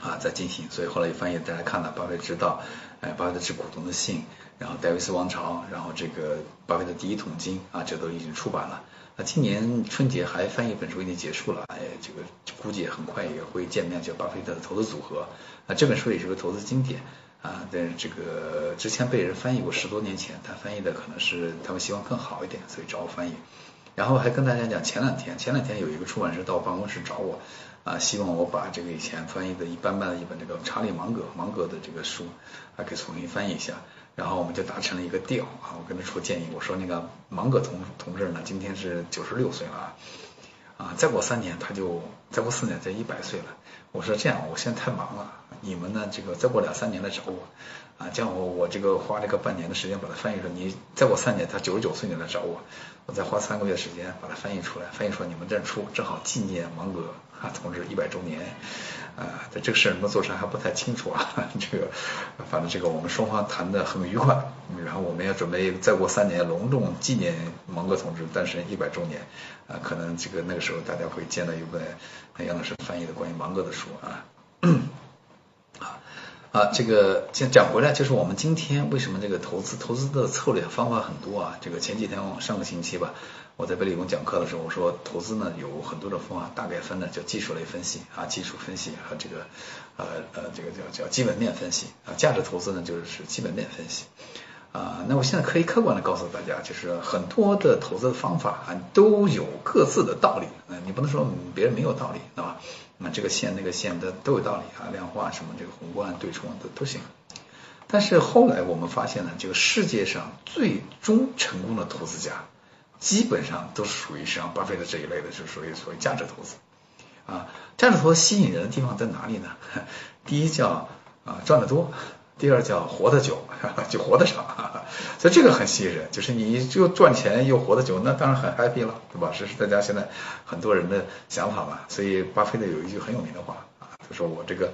啊在进行，所以后来也翻译大家看了《巴菲特之道》，哎，《巴菲特致股东的信》，然后《戴维斯王朝》，然后这个《巴菲特第一桶金》啊，这都已经出版了。那今年春节还翻译一本书已经结束了，哎，这个估计也很快也会见面，叫巴菲特的投资组合。啊，这本书也是个投资经典啊，但是这个之前被人翻译过十多年前，他翻译的可能是他们希望更好一点，所以找我翻译。然后还跟大家讲，前两天前两天有一个出版社到办公室找我啊，希望我把这个以前翻译的一般般的一本这个查理芒格芒格的这个书啊给重新翻译一下。然后我们就达成了一个调啊，我跟他说建议，我说那个芒格同同志呢，今天是九十六岁了啊，再过三年他就再过四年才一百岁了。我说这样，我现在太忙了，你们呢这个再过两三年来找我啊，这样我我这个花这个半年的时间把它翻译出来，你再过三年他九十九岁你来找我，我再花三个月时间把它翻译出来，翻译出来你们这出，正好纪念芒格啊同志一百周年。啊，这这个事能不能做成还不太清楚啊。这个，反正这个我们双方谈的很愉快。然后我们也准备再过三年隆重纪念芒格同志诞生一百周年。啊，可能这个那个时候大家会见到一本杨老师翻译的关于芒格的书。啊啊，这个讲讲回来，就是我们今天为什么这个投资投资的策略方法很多啊？这个前几天上个星期吧。我在北理工讲课的时候，我说投资呢有很多的方法，大概分呢叫技术类分析啊，技术分析和这个呃呃这个叫叫基本面分析啊，价值投资呢就是基本面分析啊。那我现在可以客观的告诉大家，就是很多的投资方法啊都有各自的道理，嗯，你不能说别人没有道理，对吧？那这个线那个线的都有道理啊，量化什么这个宏观对冲都都行。但是后来我们发现呢，这个世界上最终成功的投资家。基本上都是属于像巴菲特这一类的，就属于所谓价值投资啊。价值投资吸引人的地方在哪里呢？第一叫啊赚得多，第二叫活得久，就活得长。哈哈所以这个很吸引人，就是你就赚钱又活得久，那当然很 happy 了，对吧？这是大家现在很多人的想法嘛。所以巴菲特有一句很有名的话啊，他说我这个。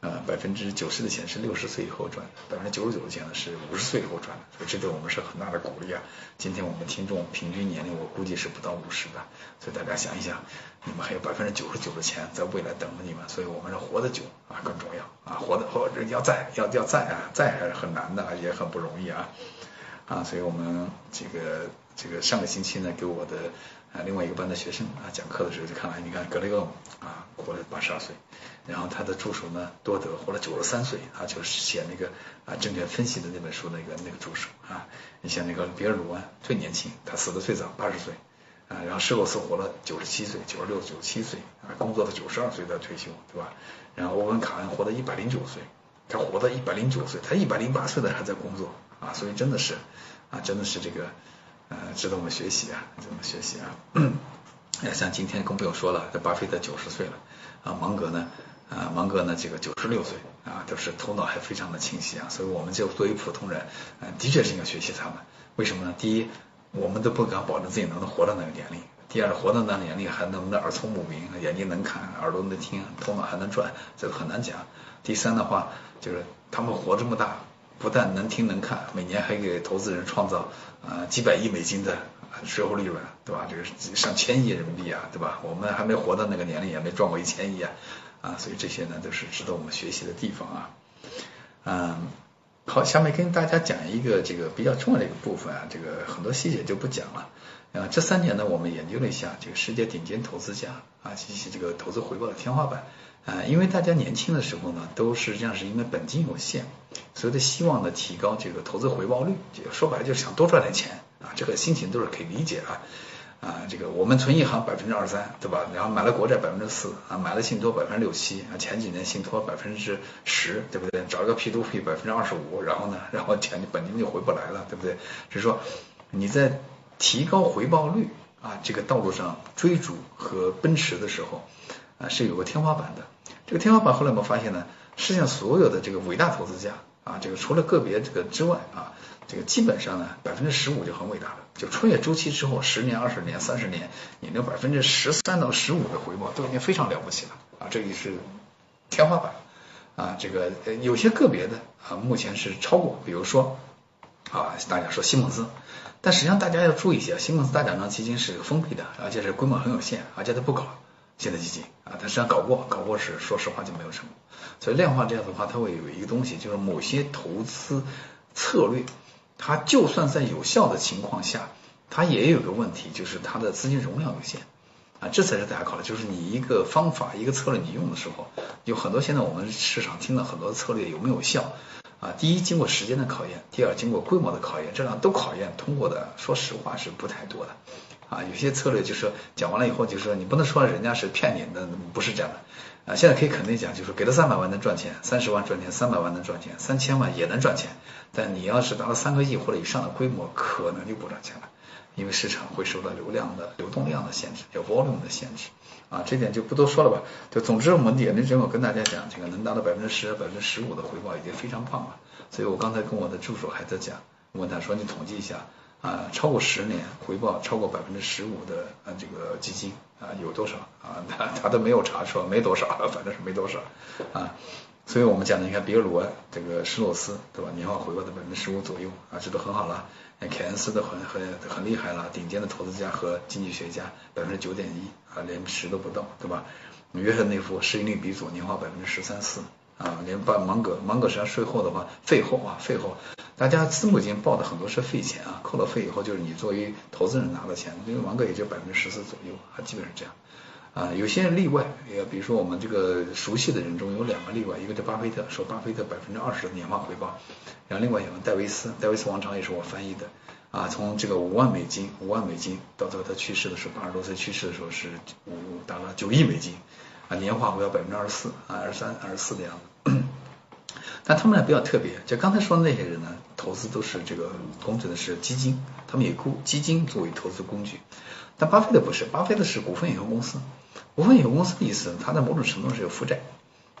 呃，百分之九十的钱是六十岁以后赚的，百分之九十九的钱呢是五十岁以后赚的，所以这对我们是很大的鼓励啊。今天我们听众平均年龄我估计是不到五十的，所以大家想一想，你们还有百分之九十九的钱在未来等着你们，所以我们是活得久啊更重要啊，活得活要在要要在啊，在还是很难的，也很不容易啊啊，所以我们这个这个上个星期呢给我的啊另外一个班的学生啊讲课的时候就看来，你看格雷厄姆啊活了八十二岁。然后他的助手呢，多德活了九十三岁啊，就是写那个啊证券分析的那本书那个那个助手啊。你像那个比尔·鲁安最年轻，他死的最早，八十岁啊。然后施洛斯活了九十七岁，九十六、九十七岁啊，工作到九十二岁才退休，对吧？然后欧文·卡恩活到一百零九岁，他活到一百零九岁，他一百零八岁的还在工作啊，所以真的是啊，真的是这个呃值得我们学习啊，值得我们学习啊。像今天更不用说了，这巴菲特九十岁了啊，芒格呢啊，芒格呢这个九十六岁啊，都是头脑还非常的清晰啊，所以我们就作为普通人，啊，的确是应该学习他们。为什么呢？第一，我们都不敢保证自己能活到那个年龄；第二，活到那个年龄还能不能耳聪目明，眼睛能看，耳朵能听，头脑还能转，这个很难讲。第三的话，就是他们活这么大，不但能听能看，每年还给投资人创造啊几百亿美金的税后利润，对吧？这个上千亿人民币啊，对吧？我们还没活到那个年龄，也没赚过一千亿啊，啊，所以这些呢都是值得我们学习的地方啊，嗯。好，下面跟大家讲一个这个比较重要的一个部分啊，这个很多细节就不讲了。啊，这三年呢，我们研究了一下这个世界顶尖投资家啊，及其这个投资回报的天花板啊，因为大家年轻的时候呢，都实际上是因为本金有限，所以都希望呢提高这个投资回报率，说白了就是想多赚点钱啊，这个心情都是可以理解啊。啊，这个我们存银行百分之二三，对吧？然后买了国债百分之四，啊，买了信托百分之六七，啊，前几年信托百分之十，对不对？找一个 P to P 百分之二十五，然后呢，然后钱本金就回不来了，对不对？是说你在提高回报率啊这个道路上追逐和奔驰的时候啊是有个天花板的。这个天花板后来我们发现呢，世界上所有的这个伟大投资家啊，这个除了个别这个之外啊。这个基本上呢，百分之十五就很伟大了。就穿越周期之后，十年、二十年、三十年，你那百分之十三到十五的回报都已经非常了不起了啊！这里是天花板啊。这个有些个别的啊，目前是超过，比如说啊，大家说西蒙斯，但实际上大家要注意一下，西蒙斯大奖章基金是封闭的，而且是规模很有限，而且它不搞现在基金啊，它实际上搞过，搞过是说实话就没有成功。所以量化这样的话，它会有一个东西，就是某些投资策略。它就算在有效的情况下，它也有个问题，就是它的资金容量有限啊，这才是大家考虑。就是你一个方法、一个策略你用的时候，有很多现在我们市场听到很多策略有没有效啊？第一，经过时间的考验；第二，经过规模的考验，这两都考验通过的，说实话是不太多的啊。有些策略就是讲完了以后，就是说你不能说人家是骗你的，不是这样的。啊，现在可以肯定讲，就是给了三百万能赚钱，三十万赚钱，三百万能赚钱，三千万也能赚钱。但你要是达到三个亿或者以上的规模，可能就不赚钱了，因为市场会受到流量的流动量的限制，有 volume 的限制。啊，这点就不多说了吧。就总之，我们眼力只有跟大家讲，这个能达到百分之十、百分之十五的回报已经非常棒了。所以我刚才跟我的助手还在讲，问他说，你统计一下。啊，超过十年回报超过百分之十五的啊这个基金啊有多少啊？他他都没有查出来，没多少，反正是没多少啊。所以我们讲的，你看比尔罗这个施洛斯对吧？年化回报的百分之十五左右啊，这都很好了。凯恩斯的很很很厉害了，顶尖的投资家和经济学家百分之九点一啊，连十都不到对吧？约翰内夫市盈率比组年化百分之十三四啊，连把芒格芒格实际上税后的话费后啊费后。大家私募基金报的很多是费钱啊，扣了费以后就是你作为投资人拿的钱，因为芒格也就百分之十四左右，啊，基本上这样啊，有些人例外，也比如说我们这个熟悉的人中有两个例外，一个叫巴菲特，说巴菲特百分之二十的年化回报，然后另外有个戴维斯，戴维斯王朝也是我翻译的啊，从这个五万美金，五万美金到最后他去世的时候，八十多岁去世的时候是五达到九亿美金啊，年化回报百分之二十四啊，二十三、二十四的样子。但他们俩比较特别，就刚才说的那些人呢，投资都是这个控制的是基金，他们以股基金作为投资工具。但巴菲特不是，巴菲特是股份有限公司。股份有限公司的意思，它在某种程度上是有负债，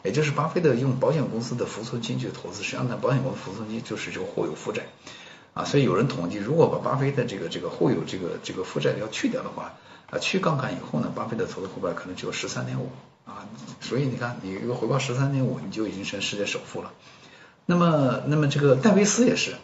也就是巴菲特用保险公司的服存金去投资，实际上呢，保险公司服存金就是这个货有负债啊。所以有人统计，如果把巴菲特这个这个货有这个这个负债要去掉的话，啊，去杠杆以后呢，巴菲特投资回报可能只有十三点五啊。所以你看，你一个回报十三点五，你就已经成世界首富了。那么，那么这个戴维斯也是，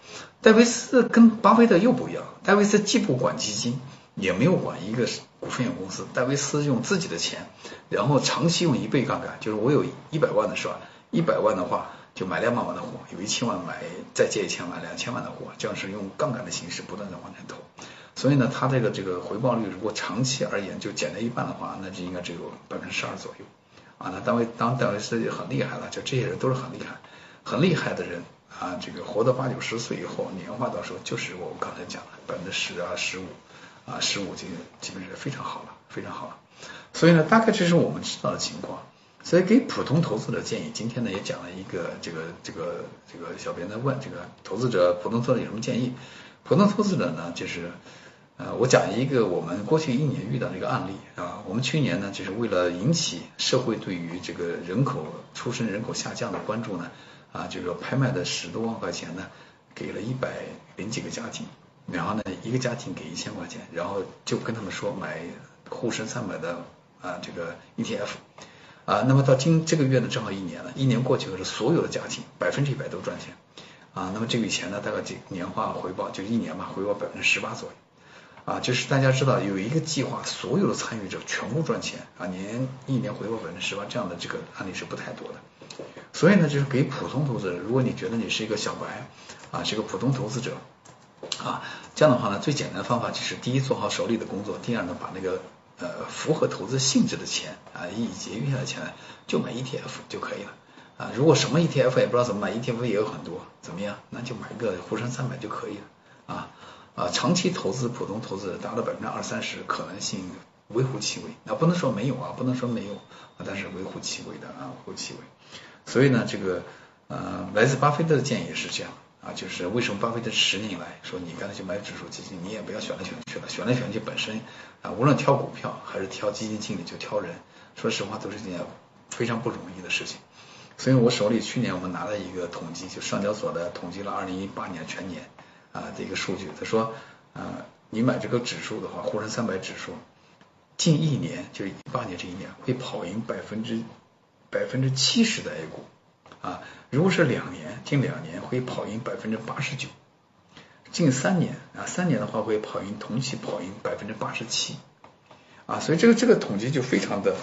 戴维斯跟巴菲特又不一样。戴维斯既不管基金，也没有管一个股份有限公司。戴维斯用自己的钱，然后长期用一倍杠杆，就是我有一百万的是吧？一百万的话就买两百万的货，有一千万买再借一千万两千万的货，这样是用杠杆的形式不断的往前投。所以呢，它这个这个回报率如果长期而言就减了一半的话，那就应该只有百分之十二左右啊。那单位当戴维斯很厉害了，就这些人都是很厉害。很厉害的人啊，这个活到八九十岁以后，年化到时候就是我刚才讲的百分之十啊、十五啊、十五，就基本是非常好了，非常好了。所以呢，大概这是我们知道的情况。所以给普通投资者建议，今天呢也讲了一个这个这个这个小编在问这个投资者普通投资者有什么建议？普通投资者呢，就是呃，我讲一个我们过去一年遇到的一个案例啊，我们去年呢，就是为了引起社会对于这个人口出生人口下降的关注呢，啊，就是说拍卖的十多万块钱呢，给了一百零几个家庭，然后呢，一个家庭给一千块钱，然后就跟他们说买沪深三百的啊这个 ETF，啊，那么到今这个月呢，正好一年了，一年过去后，是所有的家庭百分之一百都赚钱，啊，那么这笔钱呢，大概这年化回报就一年嘛，回报百分之十八左右。啊，就是大家知道有一个计划，所有的参与者全部赚钱啊，年一年回报百分之十八，这样的这个案例是不太多的。所以呢，就是给普通投资者，如果你觉得你是一个小白啊，是个普通投资者啊，这样的话呢，最简单的方法就是第一做好手里的工作，第二呢，把那个呃符合投资性质的钱啊，以节约下来钱就买 ETF 就可以了啊。如果什么 ETF 也不知道怎么买，ETF 也有很多，怎么样？那就买个沪深三百就可以了啊。啊，长期投资普通投资者达到百分之二三十，可能性微乎其微。那不能说没有啊，不能说没有啊，但是微乎其微的啊，微乎其微。所以呢，这个呃，来自巴菲特的建议也是这样啊，就是为什么巴菲特十年来说你干脆去买指数基金，你也不要选来选去了，选来选去本身啊，无论挑股票还是挑基金经理，就挑人，说实话都是一件非常不容易的事情。所以我手里去年我们拿了一个统计，就上交所的统计了二零一八年全年。啊，这个数据，他说，啊，你买这个指数的话，沪深三百指数，近一年，就是一八年这一年，会跑赢百分之百分之七十的 A 股，啊，如果是两年，近两年会跑赢百分之八十九，近三年啊，三年的话会跑赢同期跑赢百分之八十七，啊，所以这个这个统计就非常的。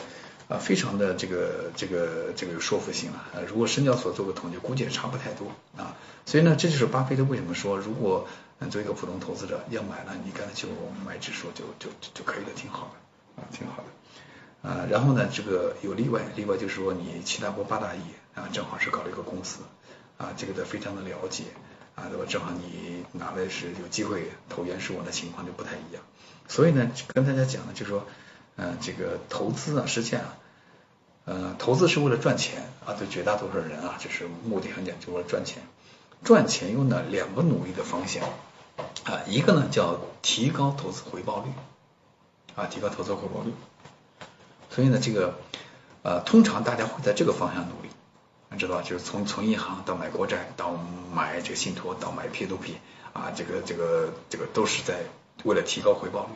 啊，非常的这个这个这个有说服性了。呃，如果深交所做个统计，估计也差不太多啊。所以呢，这就是巴菲特为什么说，如果作为一个普通投资者要买呢，你干脆就买指数就就就可以了，挺好的啊，挺好的。啊，然后呢，这个有例外，例外就是说你七大国八大亿啊，正好是搞了一个公司啊，这个的非常的了解啊，对吧？正好你拿的是有机会投原始股的情况就不太一样。所以呢，跟大家讲呢，就是说。嗯，这个投资啊，实际上，呃，投资是为了赚钱啊，对绝大多数人啊，就是目的很简单，就为了赚钱。赚钱用的两个努力的方向啊？一个呢叫提高投资回报率啊，提高投资回报率。所以呢，这个呃，通常大家会在这个方向努力，你知道吧？就是从从银行到买国债，到买这个信托，到买 P to P 啊，这个这个这个都是在为了提高回报率。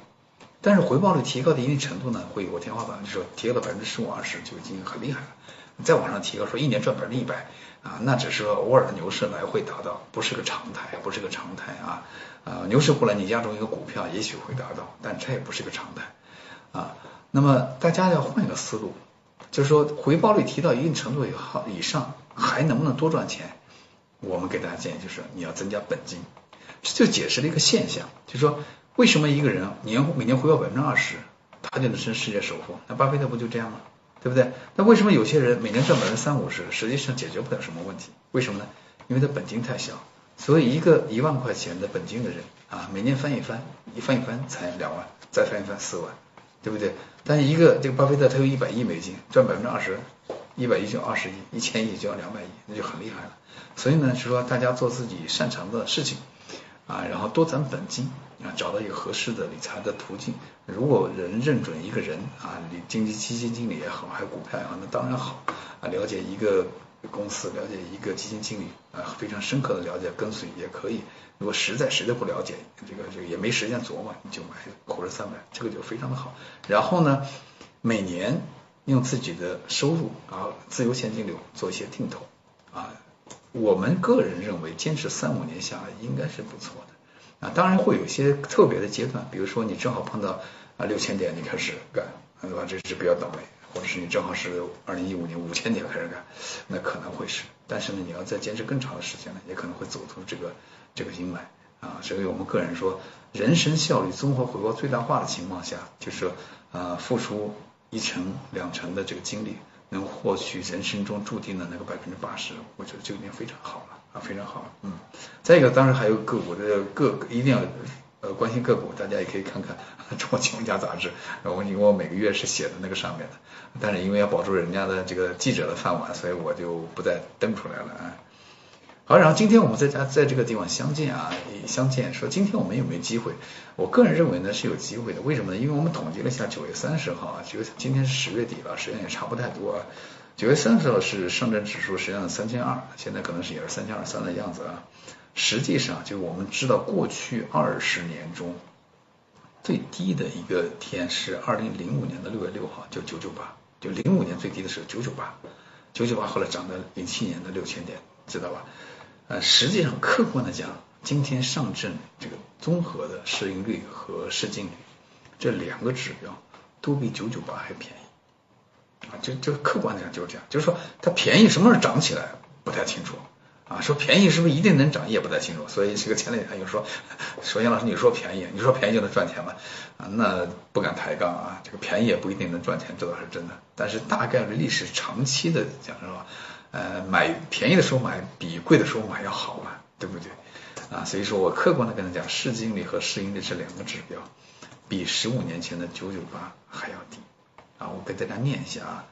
但是回报率提高的一定程度呢，会有个天花板，就是说提高到百分之十五二十就已经很厉害了。再往上提高，说一年赚百分之一百啊，那只是偶尔的牛市来回达到，不是个常态，不是个常态啊。啊，牛市过来你押中一个股票，也许会达到，但这也不是个常态啊。那么大家要换一个思路，就是说回报率提到一定程度以后以上，还能不能多赚钱？我们给大家建议就是你要增加本金，这就解释了一个现象，就是说。为什么一个人年每年回报百分之二十，他就能成世界首富？那巴菲特不就这样吗？对不对？那为什么有些人每年赚百分之三五十，实际上解决不了什么问题？为什么呢？因为他本金太小。所以一个一万块钱的本金的人啊，每年翻一翻，一翻一翻才两万，再翻一翻四万，对不对？但是一个这个巴菲特他有一百亿美金，赚百分之二十，一百亿就二十亿，一千亿就要两百亿，那就很厉害了。所以呢，是说大家做自己擅长的事情。啊，然后多攒本金啊，找到一个合适的理财的途径。如果人认准一个人啊，你经济基金经理也好，还有股票也好，那当然好啊。了解一个公司，了解一个基金经理啊，非常深刻的了解跟随也可以。如果实在实在不了解，这个这个也没时间琢磨，你就买沪深三百，这个就非常的好。然后呢，每年用自己的收入啊，自由现金流做一些定投啊。我们个人认为，坚持三五年下来应该是不错的啊。当然会有一些特别的阶段，比如说你正好碰到啊六千点你开始干，对吧？这是比较倒霉，或者是你正好是二零一五年五千点开始干，那可能会是。但是呢，你要再坚持更长的时间呢，也可能会走出这个这个阴霾啊。所以我们个人说，人生效率综合回报最大化的情况下，就是啊付出一成两成的这个精力。能获取人生中注定的那个百分之八十，我觉得就已经非常好了啊，非常好。嗯，再一个，当然还有个股的个一定要呃关心个股，大家也可以看看《中国金融家》杂志，我因为我每个月是写的那个上面的，但是因为要保住人家的这个记者的饭碗，所以我就不再登出来了啊。好，然后今天我们在家在这个地方相见啊，相见说今天我们有没有机会？我个人认为呢是有机会的，为什么呢？因为我们统计了一下九月三十号啊，九今天是十月底了，时间也差不太多。啊。九月三十号是上证指数实际上三千二，现在可能是也是三千二三的样子啊。实际上就我们知道过去二十年中最低的一个天是二零零五年的六月六号，就九九八，就零五年最低的时候九九八，九九八后来涨到零七年的六千点，知道吧？实际上客观的讲，今天上证这个综合的市盈率和市净率这两个指标都比九九八还便宜啊，就就客观的讲就是这样，就是说它便宜什么时候涨起来不太清楚啊，说便宜是不是一定能涨也不太清楚，所以这个前两天又说 说杨老师你说便宜，你说便宜就能赚钱吗？啊，那不敢抬杠啊，这个便宜也不一定能赚钱，这倒是真的，但是大概率历史长期的讲是吧？呃，买便宜的时候买比贵的时候买要好嘛，对不对？啊，所以说我客观的跟他讲，市净率和市盈率这两个指标，比十五年前的九九八还要低。啊，我给大家念一下啊，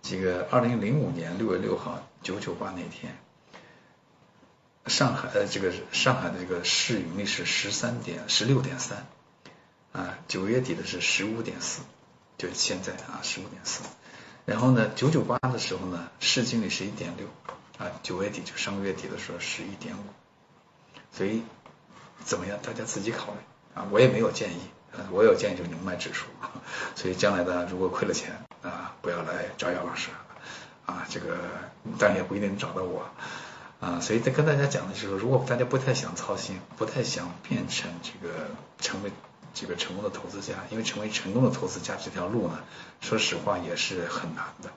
这个二零零五年六月六号九九八那天，上海呃这个上海的这个市盈率是十三点十六点三，啊，九月底的是十五点四，就是现在啊十五点四。然后呢，九九八的时候呢，市净率是一点六，啊，九月底就上个月底的时候是一点五，所以怎么样？大家自己考虑啊，我也没有建议，啊我有建议就是你们卖指数，所以将来呢，如果亏了钱啊，不要来找姚老师啊，这个当然也不一定能找到我啊，所以在跟大家讲的时候，如果大家不太想操心，不太想变成这个成为。这个成功的投资家，因为成为成功的投资家这条路呢，说实话也是很难的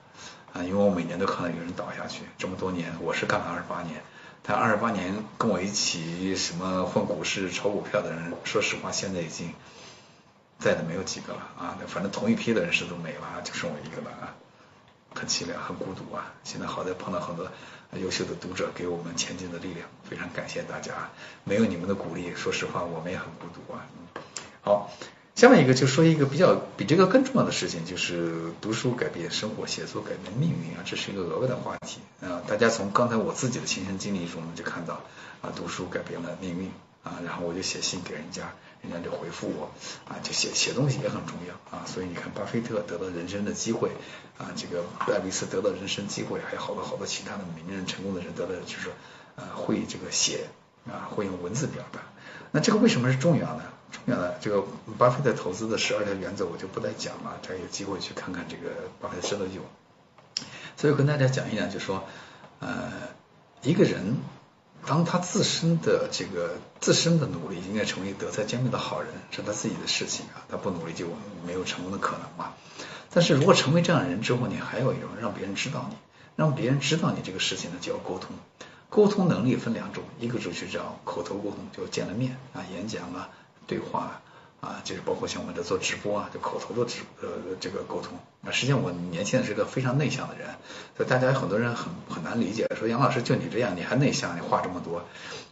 啊。因为我每年都看到有人倒下去，这么多年我是干了二十八年，但二十八年跟我一起什么混股市、炒股票的人，说实话现在已经在的没有几个了啊。反正同一批的人士都没了，就剩我一个了啊，很凄凉，很孤独啊。现在好在碰到很多优秀的读者给我们前进的力量，非常感谢大家，没有你们的鼓励，说实话我们也很孤独啊。好，下面一个就说一个比较比这个更重要的事情，就是读书改变生活，写作改变命运啊，这是一个额外的话题啊。大家从刚才我自己的亲身经历中就看到啊，读书改变了命运啊，然后我就写信给人家，人家就回复我啊，就写写东西也很重要啊。所以你看，巴菲特得到人生的机会啊，这个戴维斯得到人生机会，还有好多好多其他的名人成功的人得到就是呃会这个写啊，会用文字表达。那这个为什么是重要呢？重要的这个巴菲特投资的十二条原则我就不再讲了，大家有机会去看看这个巴菲特十六九。所以跟大家讲一讲，就说呃一个人当他自身的这个自身的努力应该成为德才兼备的好人，是他自己的事情啊，他不努力就没有成功的可能嘛。但是如果成为这样的人之后，你还有一种让别人知道你，让别人知道你这个事情呢，就要沟通。沟通能力分两种，一个就是叫口头沟通，就见了面啊，演讲啊。对话啊，就是包括像我们这做直播啊，就口头的直呃这个沟通。那实际上我年轻的是个非常内向的人，所以大家很多人很很难理解，说杨老师就你这样，你还内向，你话这么多。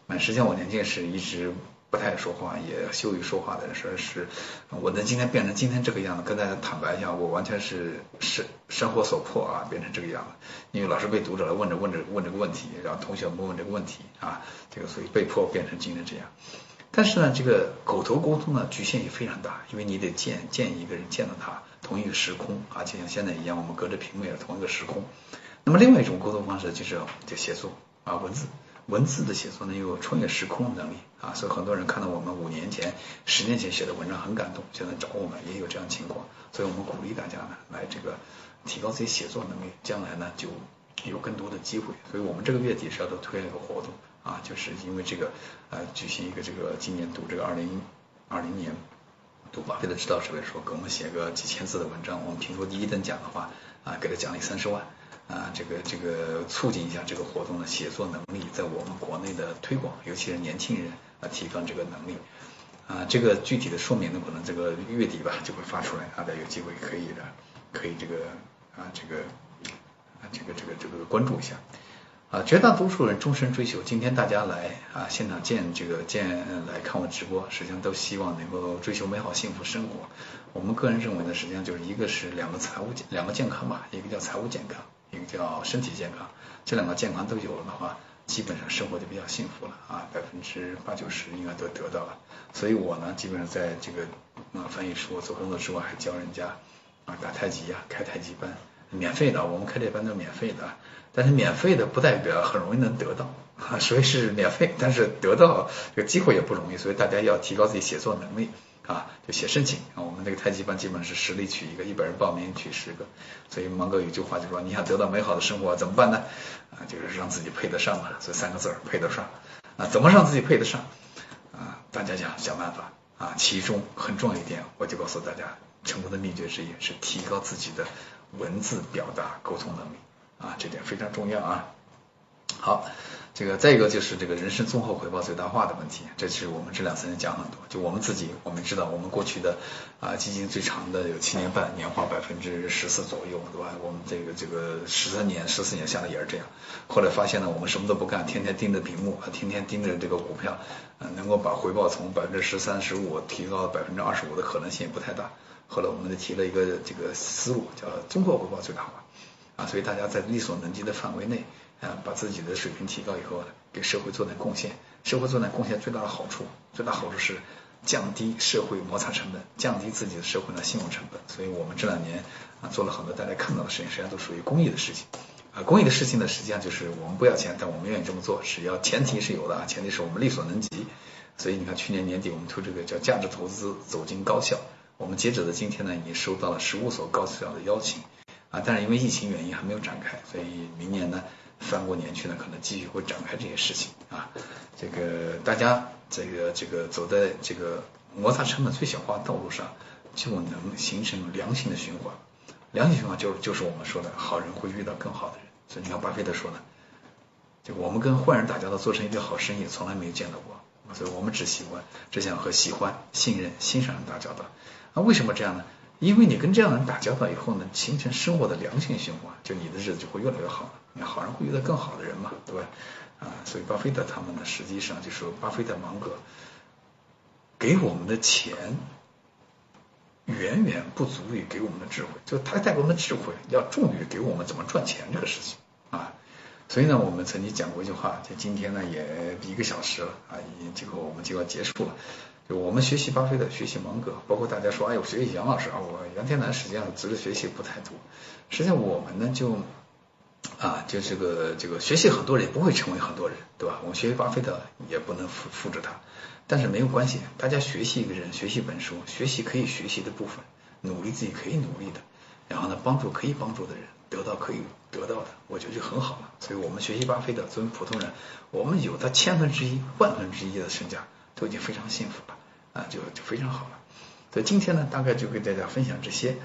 那实际上我年轻时一直不太爱说话，也羞于说话的人，说是我能今天变成今天这个样子，跟大家坦白一下，我完全是生生活所迫啊，变成这个样子。因为老是被读者来问着问着问这个问题，然后同学们问这个问题啊，这个所以被迫变成今天这样。但是呢，这个口头沟通呢，局限也非常大，因为你得见见一个人，见到他同一个时空啊，就像现在一样，我们隔着屏幕也是同一个时空。那么另外一种沟通方式就是就写作啊，文字文字的写作呢，又有穿越时空的能力啊，所以很多人看到我们五年前、十年前写的文章很感动，现在找我们也有这样情况，所以我们鼓励大家呢来这个提高自己写作能力，将来呢就有更多的机会。所以我们这个月底是要推一个活动。啊，就是因为这个呃，举行一个这个今年读这个二零二零年读巴菲特指导这本书，给我们写个几千字的文章，我们评出第一等奖的话啊，给他奖励三十万。啊，这个这个促进一下这个活动的写作能力在我们国内的推广，尤其是年轻人啊，提高这个能力。啊，这个具体的说明呢，可能这个月底吧就会发出来，大家有机会可以的，可以这个啊这个啊这个这个这个关注一下。啊，绝大多数人终身追求。今天大家来啊，现场见这个见来看我直播，实际上都希望能够追求美好幸福生活。我们个人认为呢，实际上就是一个是两个财务健两个健康吧，一个叫财务健康，一个叫身体健康。这两个健康都有了的话，基本上生活就比较幸福了啊，百分之八九十应该都得到了。所以我呢，基本上在这个啊翻译书做工作之外，还教人家啊打太极呀，开太极班，免费的，我们开这班都是免费的。但是免费的不代表很容易能得到啊，所以是免费，但是得到这个机会也不容易，所以大家要提高自己写作能力啊，就写申请啊。我们这个太极班基本是十里取一个，一百人报名取十个，所以芒哥有句话就说，你想得到美好的生活怎么办呢？啊，就是让自己配得上嘛，所以三个字儿配得上啊，怎么让自己配得上啊？大家想想办法啊，其中很重要一点，我就告诉大家，成功的秘诀之一是提高自己的文字表达沟通能力。啊，这点非常重要啊。好，这个再一个就是这个人生综合回报最大化的问题，这是我们这两三年讲很多。就我们自己，我们知道我们过去的啊基金最长的有七年半，年化百分之十四左右，对吧？我们这个这个十三年、十四年下来也是这样。后来发现呢，我们什么都不干，天天盯着屏幕，天天盯着这个股票，能够把回报从百分之十三、十五提高百分之二十五的可能性也不太大。后来我们就提了一个这个思路，叫综合回报最大化。啊，所以大家在力所能及的范围内，啊，把自己的水平提高以后，给社会做点贡献。社会做点贡献最大的好处，最大好处是降低社会摩擦成本，降低自己的社会的信用成本。所以我们这两年啊做了很多大家看到的事情，实际上都属于公益的事情。啊，公益的事情呢，实际上就是我们不要钱，但我们愿意这么做，只要前提是有的啊，前提是我们力所能及。所以你看，去年年底我们推这个叫价值投资走进高校，我们截止的今天呢，已经收到了十五所高校的邀请。啊，但是因为疫情原因还没有展开，所以明年呢，翻过年去呢，可能继续会展开这些事情啊。这个大家这个这个走在这个摩擦成本最小化道路上，就能形成良性的循环。良性循环就是就是我们说的好人会遇到更好的人。所以你看巴菲特说的，就我们跟坏人打交道做成一个好生意，从来没有见到过。所以我们只喜欢只想和喜欢、信任、欣赏人打交道。那为什么这样呢？因为你跟这样的人打交道以后呢，形成生活的良性循环，就你的日子就会越来越好。你好人会遇到更好的人嘛，对吧？啊，所以巴菲特他们呢，实际上就说巴菲特芒格给我们的钱远远不足以给我们的智慧，就他带给我们的智慧要重于给我们怎么赚钱这个事情啊。所以呢，我们曾经讲过一句话，就今天呢也一个小时了啊，已经这个我们就要结束了。就我们学习巴菲特，学习芒格，包括大家说，哎，我学习杨老师啊，我杨天南实际上值得学习不太多。实际上我们呢，就啊，就这个这个学习很多人也不会成为很多人，对吧？我们学习巴菲特也不能复复制他，但是没有关系，大家学习一个人，学习一本书，学习可以学习的部分，努力自己可以努力的，然后呢，帮助可以帮助的人，得到可以得到的，我觉得就很好了。所以我们学习巴菲特，作为普通人，我们有他千分之一、万分之一的身价。都已经非常幸福了啊，就就非常好了。所以今天呢，大概就给大家分享这些。